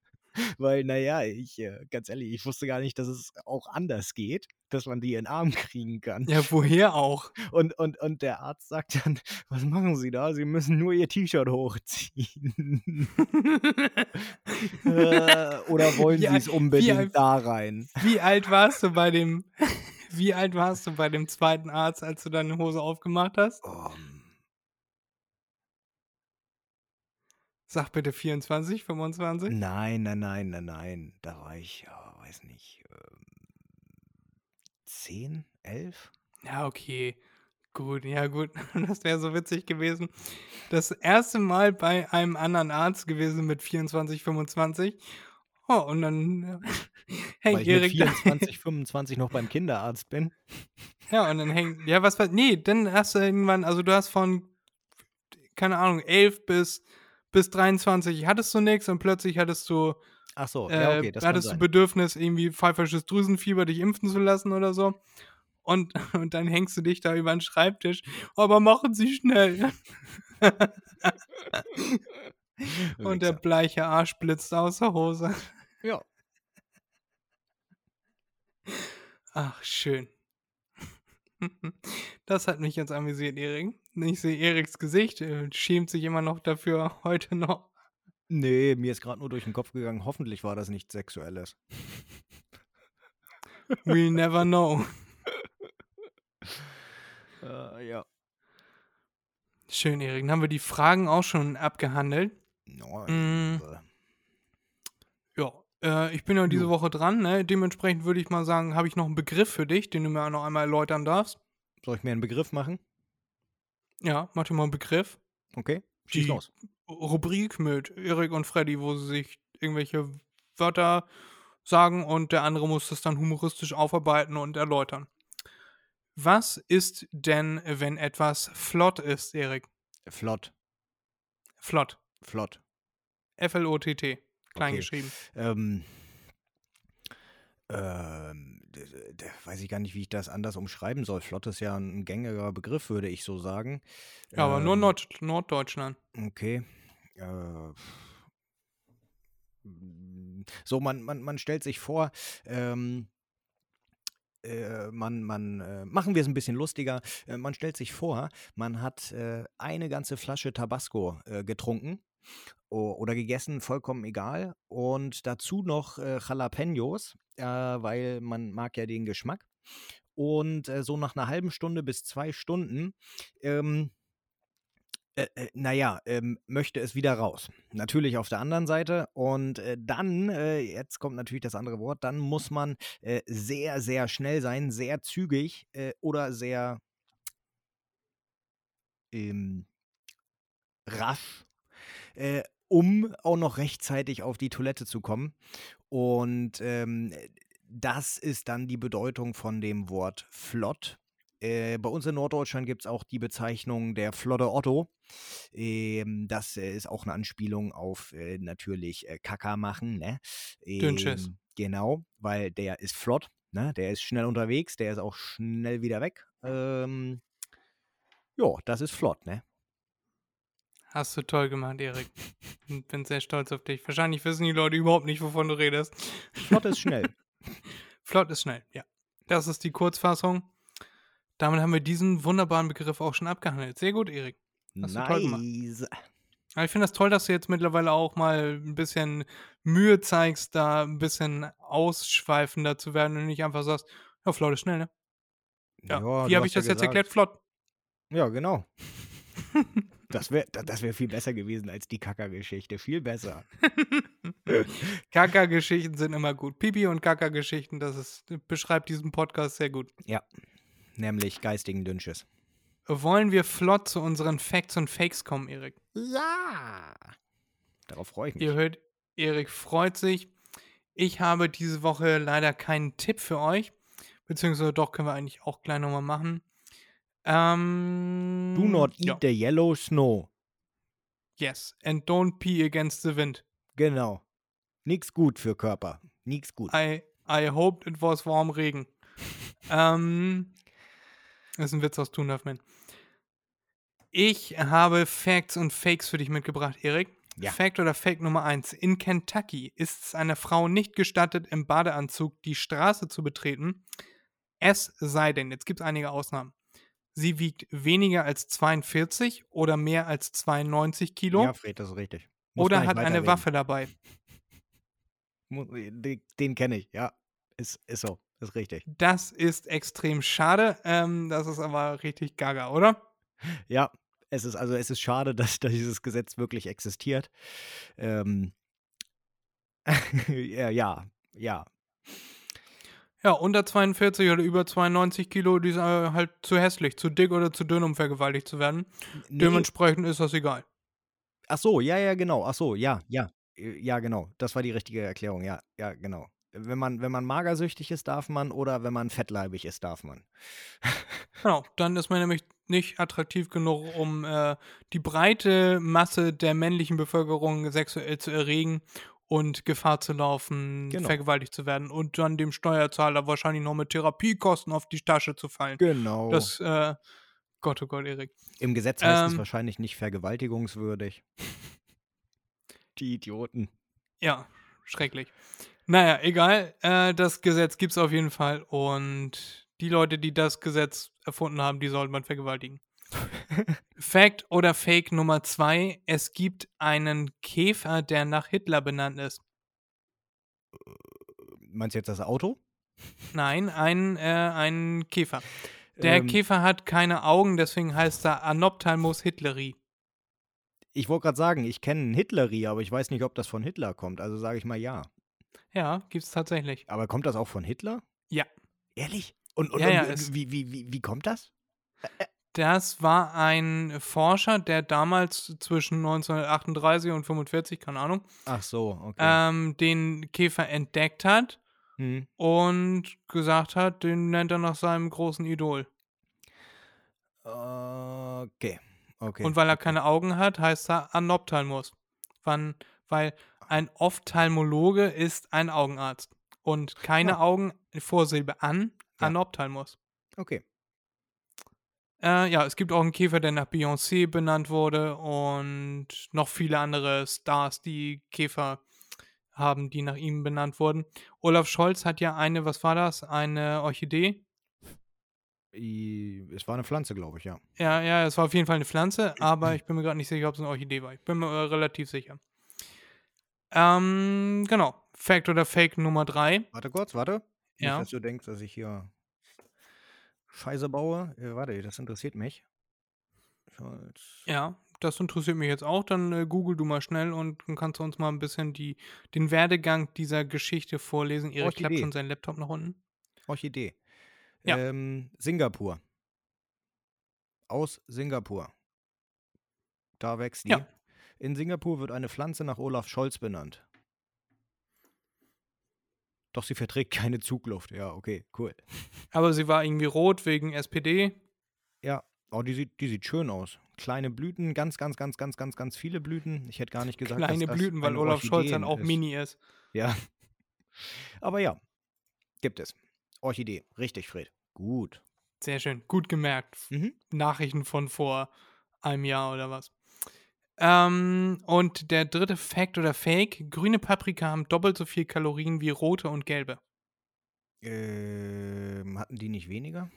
Weil, naja, ich, äh, ganz ehrlich, ich wusste gar nicht, dass es auch anders geht, dass man die in den Arm kriegen kann. Ja, woher auch? Und, und, und der Arzt sagt dann, was machen Sie da? Sie müssen nur Ihr T-Shirt hochziehen. Äh, Oder wollen Sie es unbedingt alt- da rein? Wie alt warst du bei dem, wie alt warst du bei dem zweiten Arzt, als du deine Hose aufgemacht hast? Um, Sag bitte 24, 25? nein, nein, nein, nein, nein. Da war ich, ja, weiß nicht, ähm, 10, 11? Ja, okay. Gut, ja gut. Das wäre so witzig gewesen. Das erste Mal bei einem anderen Arzt gewesen mit 24, 25. Oh, und dann äh, Weil hängt ich mit Erik da. 24, 25 noch beim Kinderarzt bin. Ja, und dann hängt. Ja, was war. Nee, dann hast du irgendwann, also du hast von, keine Ahnung, 11 bis, bis 23 hattest du nichts und plötzlich hattest du, Ach so, äh, ja, okay, das kann hattest du. Bedürfnis, irgendwie pfeifersches Drüsenfieber dich impfen zu lassen oder so. Und, und dann hängst du dich da über den Schreibtisch. Aber machen Sie schnell. und der bleiche Arsch blitzt aus der Hose. Ja, Ach, schön. Das hat mich jetzt amüsiert, Erik. Ich sehe Eriks Gesicht, er schämt sich immer noch dafür, heute noch. nee, mir ist gerade nur durch den Kopf gegangen, hoffentlich war das nichts Sexuelles. We'll never know. Äh, ja. Schön, Erik. Dann haben wir die Fragen auch schon abgehandelt. Nein. Mm. Äh, ich bin ja diese. Woche dran. Ne? Dementsprechend würde ich mal sagen, habe ich noch einen Begriff für dich, den du mir auch noch einmal erläutern darfst. Soll ich mir einen Begriff machen? Ja, mach dir mal einen Begriff. Okay, schieß Die los. Rubrik mit Erik und Freddy, wo sie sich irgendwelche Wörter sagen und der andere muss das dann humoristisch aufarbeiten und erläutern. Was ist denn, wenn etwas flott ist, Erik? Flott, Flott. flott. F-L-O-T-T. Klein Okay. geschrieben. Ähm, ähm, weiß ich gar nicht, wie ich das anders umschreiben soll. Flott ist ja ein gängiger Begriff, würde ich so sagen. Ja, aber nur Ähm, Nord Norddeutschland. Okay. Äh, so, man, man, man stellt sich vor, ähm, äh, man, man, äh, machen wir es ein bisschen lustiger. Äh, man stellt sich vor, man hat äh, eine ganze Flasche Tabasco äh, getrunken oder gegessen, vollkommen egal. Und dazu noch äh, Jalapenos, äh, weil man mag ja den Geschmack. Und äh, so nach einer halben Stunde bis zwei Stunden ähm, äh, äh, naja, ähm, möchte es wieder raus. Natürlich auf der anderen Seite. Und äh, dann, äh, jetzt kommt natürlich das andere Wort, dann muss man sehr, sehr schnell sein, sehr zügig oder sehr ähm, rasch, um auch noch rechtzeitig auf die Toilette zu kommen. Und ähm, das ist dann die Bedeutung von dem Wort flott. Äh, bei uns in Norddeutschland gibt es auch die Bezeichnung der Flotte Otto. Ähm, das äh, ist auch eine Anspielung auf äh, natürlich äh, Kacker machen. Ne? Ähm, Genau, weil der ist flott. Ne? Der ist schnell unterwegs, der ist auch schnell wieder weg. Ähm, ja, das ist flott, ne? Hast du toll gemacht, Erik. Bin sehr stolz auf dich. Wahrscheinlich wissen die Leute überhaupt nicht, wovon du redest. Flott ist schnell. Flott ist schnell, ja. Das ist die Kurzfassung. Damit haben wir diesen wunderbaren Begriff auch schon abgehandelt. Sehr gut, Erik. Hast du toll gemacht. nice. Aber ich finde das toll, dass du jetzt mittlerweile auch mal ein bisschen Mühe zeigst, da ein bisschen ausschweifender zu werden und nicht einfach sagst, ja, flott ist schnell, ne? Ja. du Wie habe ich das ja jetzt erklärt? Flott. Ja, genau. Das wäre das wär viel besser gewesen als die Kacker-Geschichte. Viel besser. Kaka-Geschichten sind immer gut. Pipi und Kaka-Geschichten, das ist, beschreibt diesen Podcast sehr gut. Nämlich geistigen Dünnschiss. Wollen wir flott zu unseren Facts und Fakes kommen, Erik? Ja. Darauf freue ich mich. Ihr hört, Erik freut sich. Ich habe diese Woche leider keinen Tipp für euch. Beziehungsweise doch, können wir eigentlich auch gleich nochmal machen. Ähm, Do not eat ja. the yellow snow. Yes. And don't pee against the wind. Genau. Nix gut für Körper. Nix gut. I, I hoped it was warm Regen. ähm, das ist ein Witz aus Toonhuffman. Ich habe Facts und Fakes für dich mitgebracht, Erik. Ja. Fact oder Fake Nummer 1. In Kentucky ist es einer Frau nicht gestattet, im Badeanzug die Straße zu betreten. Es sei denn, jetzt gibt es einige Ausnahmen. Sie wiegt weniger als 42 oder mehr als 92 Kilo Ja, Fred, das ist richtig. Muss oder hat eine. Waffe dabei. Mu- Den, den kenne ich, ja. Ist, ist so. Ist richtig. Das ist extrem schade. Ähm, das ist aber richtig gaga, oder? Ja, es ist also es ist schade, dass, dass dieses Gesetz wirklich existiert. Ähm, ja, ja, ja. Unter 42 oder über 92 Kilo, die sind äh, halt zu hässlich, zu dick oder zu dünn, um vergewaltigt zu werden. Nee, Dementsprechend ist das egal. ach so, ja, ja, genau. Ach so, ja, ja. Äh, Ja, genau. Das war die richtige Erklärung. Ja, ja, genau. Wenn man, wenn man magersüchtig ist, darf man oder wenn man fettleibig ist, darf man. Genau, dann ist man nämlich nicht attraktiv genug, um äh, die breite Masse der männlichen Bevölkerung sexuell zu erregen und Gefahr zu laufen, Genau. vergewaltigt zu werden und dann dem Steuerzahler wahrscheinlich noch mit Therapiekosten auf die Tasche zu fallen. Genau. Das, äh, Gott, oh Gott, Erik. Im Gesetz heißt es Ähm, wahrscheinlich nicht vergewaltigungswürdig. Die Idioten. Ja, schrecklich. Naja, egal. Äh, das Gesetz gibt es auf jeden Fall und die Leute, die das Gesetz erfunden haben, die sollte man vergewaltigen. Fact oder Fake Nummer zwei: Es gibt einen Käfer, der nach Hitler benannt ist. Meinst du jetzt das Auto? Nein, ein, äh, ein Käfer. Der Ähm, Käfer hat keine Augen, deswegen heißt er Anophthalmus hitleri. Ich wollte gerade sagen, ich kenne einen Hitleri, aber ich weiß nicht, ob das von Hitler kommt. Also sage ich mal ja. Ja, gibt's tatsächlich. Aber kommt das auch von Hitler? Ja. Ehrlich? Und, und, Ja, und ja, es- wie, wie, wie, wie kommt das? Das war ein Forscher, der damals zwischen 1938 und 45, keine Ahnung, Ach so, okay. ähm, den Käfer entdeckt hat Hm. und gesagt hat, den nennt er nach seinem großen Idol. Okay. Okay. Und weil er keine Augen hat, heißt er Anophthalmus. Wann, weil ein Ophthalmologe ist ein Augenarzt. Und keine Ja. Augen, Vorsilbe an, Ja. Anophthalmus. Okay. Äh, ja, es gibt auch einen Käfer, der nach Beyoncé benannt wurde und noch viele andere Stars, die Käfer haben, die nach ihm benannt wurden. Olaf Scholz hat ja eine, was war das? Eine Orchidee? Es war eine Pflanze, glaube ich, ja. Ja, ja, es war auf jeden Fall eine Pflanze, aber ich bin mir gerade nicht sicher, ob es eine Orchidee war. Ich bin mir äh, relativ sicher. Ähm, genau. Fact oder Fake Nummer 3. Warte kurz, warte. Ja. Nicht, dass du denkst, dass ich hier Scheiße baue. Äh, warte, das interessiert mich. Scholz. Ja, das interessiert mich jetzt auch. Dann äh, google du mal schnell und dann kannst du uns mal ein bisschen die, den Werdegang dieser Geschichte vorlesen. Erik klappt schon seinen Laptop nach unten. Orchidee. Ja. Ähm, Singapur. Aus Singapur. Da wächst die. Ja. In Singapur wird eine Pflanze nach Olaf Scholz benannt. Doch sie verträgt keine Zugluft. Ja, okay, cool. Aber sie war irgendwie rot wegen SPD. Ja, oh, die sieht, die sieht schön aus. Kleine Blüten, ganz, ganz, ganz, ganz, ganz, ganz viele Blüten. Ich hätte gar nicht gesagt, Kleine dass das Blüten, weil Olaf Scholz dann auch ist. Mini ist. Ja. Aber ja, gibt es. Orchidee, richtig, Fred. Gut. Sehr schön. Gut gemerkt. Mhm. Nachrichten von vor einem Jahr oder was. Ähm, und der dritte Fact oder Fake: Grüne Paprika haben doppelt so viel Kalorien wie rote und gelbe. Ähm, hatten die nicht weniger?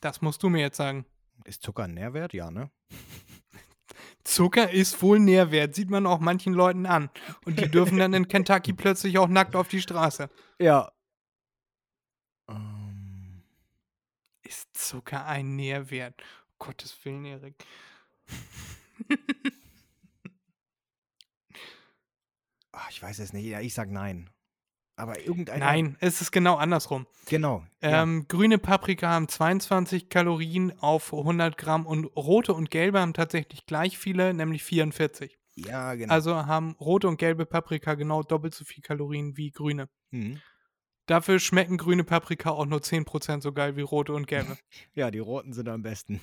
Das musst du mir jetzt sagen. Ist Zucker ein Nährwert? Ja, ne? Zucker ist wohl Nährwert, sieht man auch manchen Leuten an. Und die dürfen dann in Kentucky plötzlich auch nackt auf die Straße. Ja. Ähm, Ist Zucker ein Nährwert? Um Gottes Willen, Erik. Ah, ich weiß es nicht. Ja, ich sag nein. Aber irgendeiner. Nein, es ist genau andersrum. Genau. ja. Ähm, Grüne Paprika haben 22 Kalorien auf 100 Gramm und rote und gelbe haben tatsächlich gleich viele, nämlich 44. ja, genau. Also haben rote und gelbe Paprika genau doppelt so viel Kalorien wie grüne. Mhm. Dafür schmecken grüne Paprika auch nur 10% so geil wie rote und gelbe. Ja, die roten sind am besten.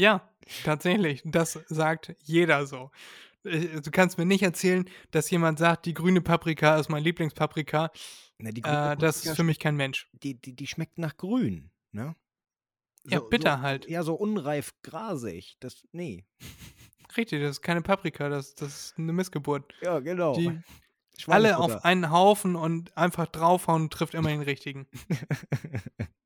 Ja, tatsächlich. Das sagt jeder so. Äh, Du kannst mir nicht erzählen, dass jemand sagt, die grüne Paprika ist mein Lieblingspaprika. Ne, die grüne Äh, das Paprika ist für mich kein Mensch. die, die, die schmeckt nach grün, ne? Ja, bitter so, halt. Ja, so unreif grasig. Das, nee. Richtig, das ist keine Paprika, das, das ist eine Missgeburt. Ja, genau. Die alle auf einen Haufen und einfach draufhauen trifft immer den richtigen.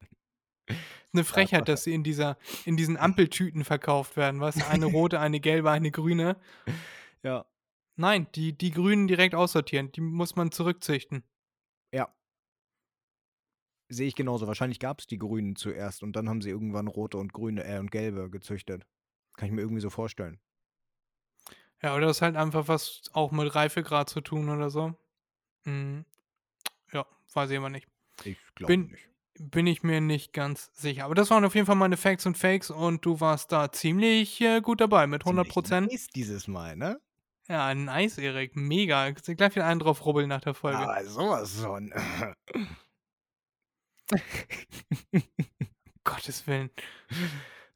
Eine Frechheit, dass sie in dieser, in diesen Ampeltüten verkauft werden, was? Eine rote, eine gelbe, eine grüne. ja, Nein, die, die Grünen direkt aussortieren. Die muss man zurückzüchten. ja. Sehe ich genauso. Wahrscheinlich gab es die Grünen zuerst und dann haben sie irgendwann rote und grüne äh, und gelbe gezüchtet. Kann ich mir irgendwie so vorstellen. Ja, oder ist halt einfach was auch mit Reifegrad zu tun oder so. Hm. Ja, weiß ich aber nicht. Ich glaube nicht. Bin ich mir nicht ganz sicher. Aber das waren auf jeden Fall meine Facts und Fakes und du warst da ziemlich äh, gut dabei mit 100 Prozent. Ist dieses Mal, ne? Ja, nice, Erik. Mega. Gleich wieder einen drauf rubbeln nach der Folge. Aber sowas von. Gottes Willen.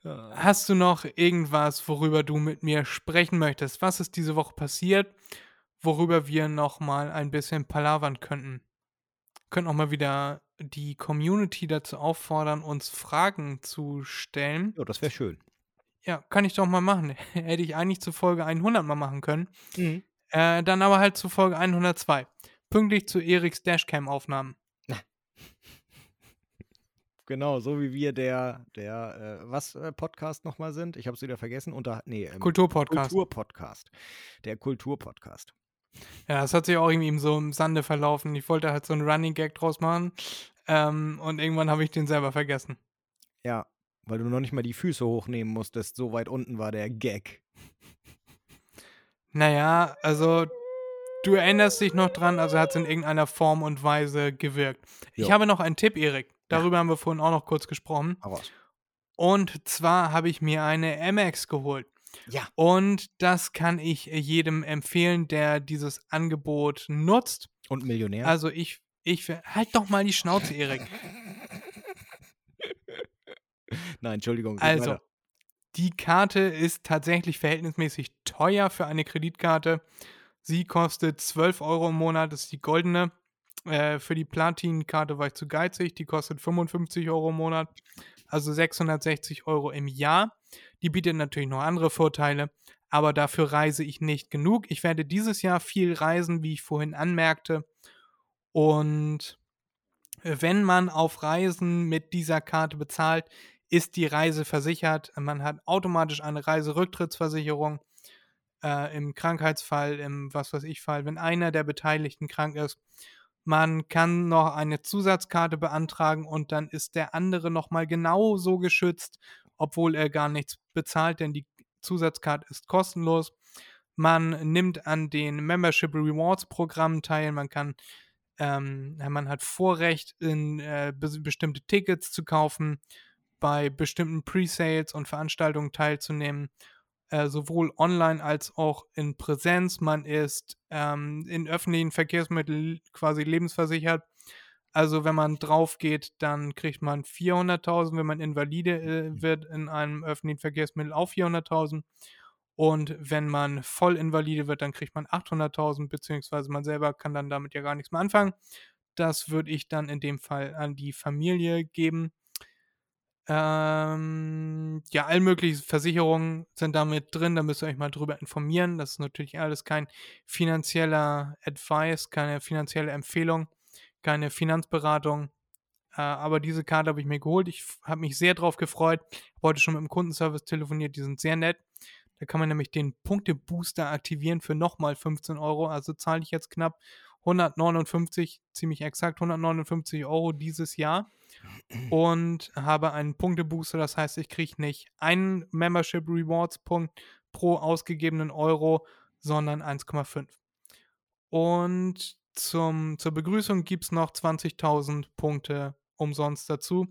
Hast du noch irgendwas, worüber du mit mir sprechen möchtest? Was ist diese Woche passiert, worüber wir noch mal ein bisschen palavern könnten? Können auch mal wieder die Community dazu auffordern, uns Fragen zu stellen. ja, das wäre schön. Ja, kann ich doch mal machen. Hätte ich eigentlich zu Folge 100 mal machen können. Mhm. Äh, dann aber halt zu Folge 102. Pünktlich zu Eriks Dashcam-Aufnahmen. Genau, so wie wir der, der, äh, was äh, Podcast nochmal sind. Ich habe es wieder vergessen. Unter, nee, ähm, Kulturpodcast. Kulturpodcast. Der Kulturpodcast. Ja, das hat sich auch irgendwie so im Sande verlaufen. Ich wollte halt so einen Running Gag draus machen. Ähm, und irgendwann habe ich den selber vergessen. Ja, weil du noch nicht mal die Füße hochnehmen musstest. So weit unten war der Gag. Naja, also du erinnerst dich noch dran, also hat es in irgendeiner Form und Weise gewirkt. Ich Jo. habe noch einen Tipp, Erik. Darüber haben wir vorhin auch noch kurz gesprochen. Raus. Und zwar habe ich mir eine Amex geholt. Ja. Und das kann ich jedem empfehlen, der dieses Angebot nutzt. Und Millionär. Also ich, ich, halt doch mal die Schnauze, Erik. Nein, Entschuldigung. Also, weiter. die Karte ist tatsächlich verhältnismäßig teuer für eine Kreditkarte. Sie kostet 12 Euro im Monat, das ist die goldene. Äh, für die Platin-Karte war ich zu geizig, die kostet 55 Euro im Monat, also 660 Euro im Jahr. Die bietet natürlich noch andere Vorteile, aber dafür reise ich nicht genug. Ich werde dieses Jahr viel reisen, wie ich vorhin anmerkte. Und wenn man auf Reisen mit dieser Karte bezahlt, ist die Reise versichert. Man hat automatisch eine Reiserücktrittsversicherung äh, im Krankheitsfall, im was weiß ich Fall, wenn einer der Beteiligten krank ist. Man kann noch eine Zusatzkarte beantragen und dann ist der andere nochmal genauso geschützt, obwohl er gar nichts bezahlt, denn die Zusatzkarte ist kostenlos. Man nimmt an den Membership Rewards Programmen teil. Man kann, ähm, man hat Vorrecht, in äh, be bestimmte Tickets zu kaufen, bei bestimmten Presales und Veranstaltungen teilzunehmen, äh, sowohl online als auch in Präsenz. Man ist ähm, in öffentlichen Verkehrsmitteln quasi lebensversichert. Also wenn man drauf geht, dann kriegt man 400.000. Wenn man Invalide äh, wird in einem öffentlichen Verkehrsmittel auch 400.000. Und wenn man voll Invalide wird, dann kriegt man 800.000, beziehungsweise man selber kann dann damit ja gar nichts mehr anfangen. Das würde ich dann in dem Fall an die Familie geben. Ähm, ja, all mögliche Versicherungen sind damit drin, da müsst ihr euch mal drüber informieren. Das ist natürlich alles kein finanzieller Advice, keine finanzielle Empfehlung, keine Finanzberatung. Äh, aber diese Karte habe ich mir geholt. Ich habe mich sehr drauf gefreut. Habe heute schon mit dem Kundenservice telefoniert, die sind sehr nett. Da kann man nämlich den Punktebooster aktivieren für nochmal 15 Euro. Also zahle ich jetzt knapp 159, ziemlich exakt 159 Euro dieses Jahr und habe einen Punktebooster. Das heißt, ich kriege nicht einen Membership Rewards Punkt pro ausgegebenen Euro, sondern 1,5. Und zum, zur Begrüßung gibt es noch 20.000 Punkte umsonst dazu,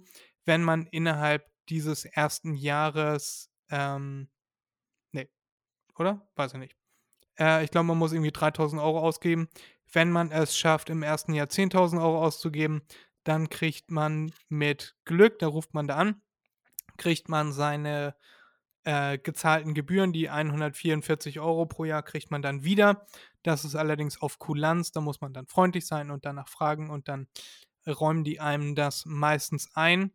wenn man innerhalb dieses ersten Jahres, ähm, nee, oder? Weiß ich nicht. Äh, ich glaube, man muss irgendwie 3.000 Euro ausgeben. Wenn man es schafft, im ersten Jahr 10.000 Euro auszugeben, dann kriegt man mit Glück, da ruft man da an, kriegt man seine äh, gezahlten Gebühren, die 144 Euro pro Jahr kriegt man dann wieder. Das ist allerdings auf Kulanz, da muss man dann freundlich sein und danach fragen und dann räumen die einem das meistens ein.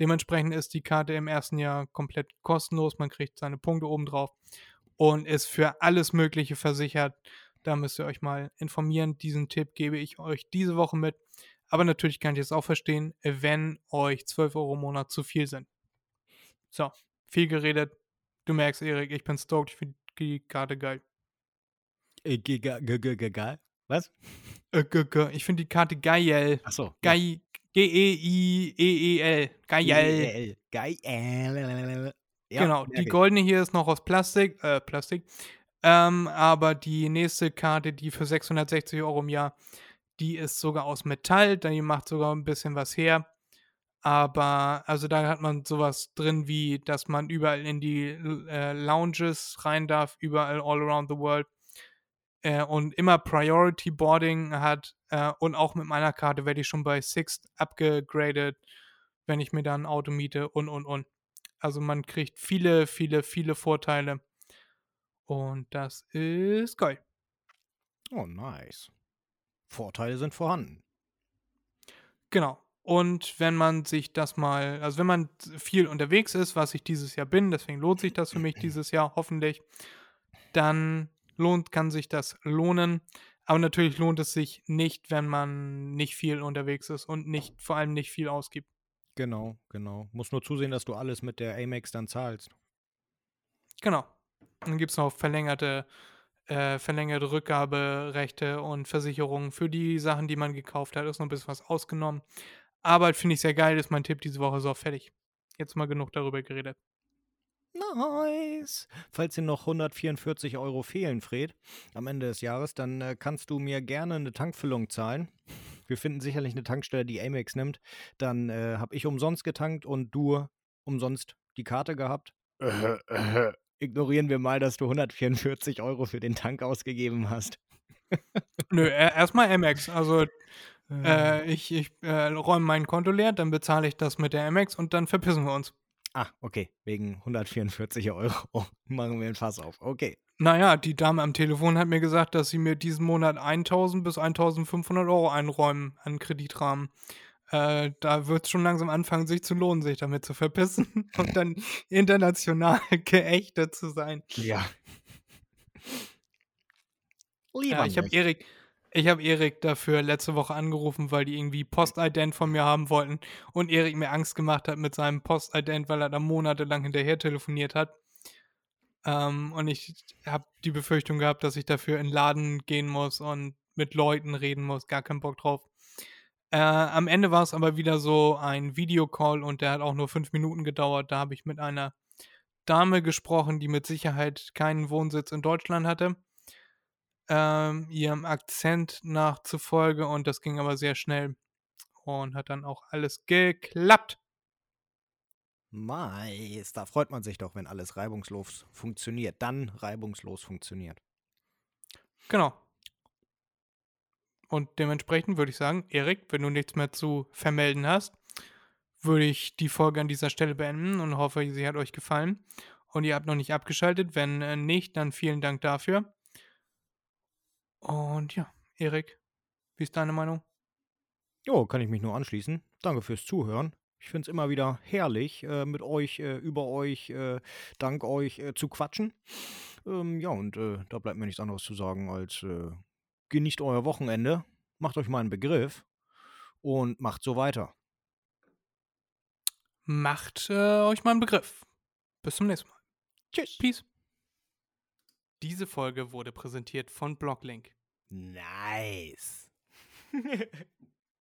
Dementsprechend ist die Karte im ersten Jahr komplett kostenlos, man kriegt seine Punkte obendrauf und ist für alles Mögliche versichert. Da müsst ihr euch mal informieren. Diesen Tipp gebe ich euch diese Woche mit. Aber natürlich kann ich es auch verstehen, wenn euch 12 Euro im Monat zu viel sind. So, viel geredet. Du merkst, Erik, ich bin stoked. Ich finde die Karte geil. Äh, ge- ge- ge- ge- ge- Geil? Was? Äh, Ich finde die Karte geil. Achso. Geil. G-E-I-E-E-L. Geil. Geil. Geil. Ja, genau, die goldene hier ist noch aus Plastik, äh, Plastik. Ähm, aber die nächste Karte, die für 660 Euro im Jahr, die ist sogar aus Metall, die macht sogar ein bisschen was her. Aber, also da hat man sowas drin wie, dass man überall in die äh, Lounges rein darf, überall all around the world. Äh, und immer Priority Boarding hat. Äh, und auch mit meiner Karte werde ich schon bei Sixt abgegradet, wenn ich mir da ein Auto miete und, und, und. Also man kriegt viele, viele, viele Vorteile. Und das ist geil. Oh, nice. Vorteile sind vorhanden. Genau. Und wenn man sich das mal, also wenn man viel unterwegs ist, was ich dieses Jahr bin, deswegen lohnt sich das für mich dieses Jahr hoffentlich, dann lohnt, kann sich das lohnen. Aber natürlich lohnt es sich nicht, wenn man nicht viel unterwegs ist und nicht, vor allem nicht viel ausgibt. Genau, genau. Muss nur zusehen, dass du alles mit der Amex dann zahlst. Genau. Dann gibt es noch verlängerte, äh, verlängerte Rückgaberechte und Versicherungen für die Sachen, die man gekauft hat. Ist noch ein bisschen was ausgenommen. Aber finde ich sehr geil, ist mein Tipp diese Woche so fertig. Jetzt mal genug darüber geredet. Nice. Falls dir noch 144 Euro fehlen, Fred, am Ende des Jahres, dann äh, kannst du mir gerne eine Tankfüllung zahlen. Wir finden sicherlich eine Tankstelle, die Amex nimmt. Dann äh, habe ich umsonst getankt und du umsonst die Karte gehabt. Äh, äh, ignorieren wir mal, dass du 144 Euro für den Tank ausgegeben hast. Nö, erstmal Amex. Also äh, ich, ich äh, räume mein Konto leer, dann bezahle ich das mit der Amex und dann verpissen wir uns. Ah, okay. Wegen 144 Euro machen wir ein Fass auf. Okay. Naja, die Dame am Telefon hat mir gesagt, dass sie mir diesen Monat 1000 bis 1500 Euro einräumen an Kreditrahmen. Äh, da wird es schon langsam anfangen, sich zu lohnen, sich damit zu verpissen und dann international geächtet zu sein. Ja. Ja, ich habe Erik, ich habe Erik dafür letzte Woche angerufen, weil die irgendwie Postident von mir haben wollten und Erik mir Angst gemacht hat mit seinem Postident, weil er da monatelang hinterher telefoniert hat. Ähm, und ich habe die Befürchtung gehabt, dass ich dafür in den Laden gehen muss und mit Leuten reden muss. Gar keinen Bock drauf. Äh, am Ende war es aber wieder so ein Videocall und der hat auch nur fünf Minuten gedauert. Da habe ich mit einer Dame gesprochen, die mit Sicherheit keinen Wohnsitz in Deutschland hatte ähm, ihrem Akzent nachzufolge und das ging aber sehr schnell und hat dann auch alles geklappt. Mais, da freut man sich doch, wenn alles reibungslos funktioniert. Dann reibungslos funktioniert. Genau. Und dementsprechend würde ich sagen, Erik, wenn du nichts mehr zu vermelden hast, würde ich die Folge an dieser Stelle beenden und hoffe, sie hat euch gefallen. Und ihr habt noch nicht abgeschaltet. Wenn äh, nicht, dann vielen Dank dafür. Und ja, Erik, wie ist deine Meinung? Jo, kann ich mich nur anschließen. Danke fürs Zuhören. Ich finde es immer wieder herrlich, äh, mit euch, äh, über euch, äh, dank euch äh, zu quatschen. Ähm, ja, und äh, da bleibt mir nichts anderes zu sagen als äh, genießt euer Wochenende, macht euch mal einen Begriff und macht so weiter. Macht euch mal einen Begriff. Bis zum nächsten Mal. Tschüss. Peace. Diese Folge wurde präsentiert von Blocklink. Nice.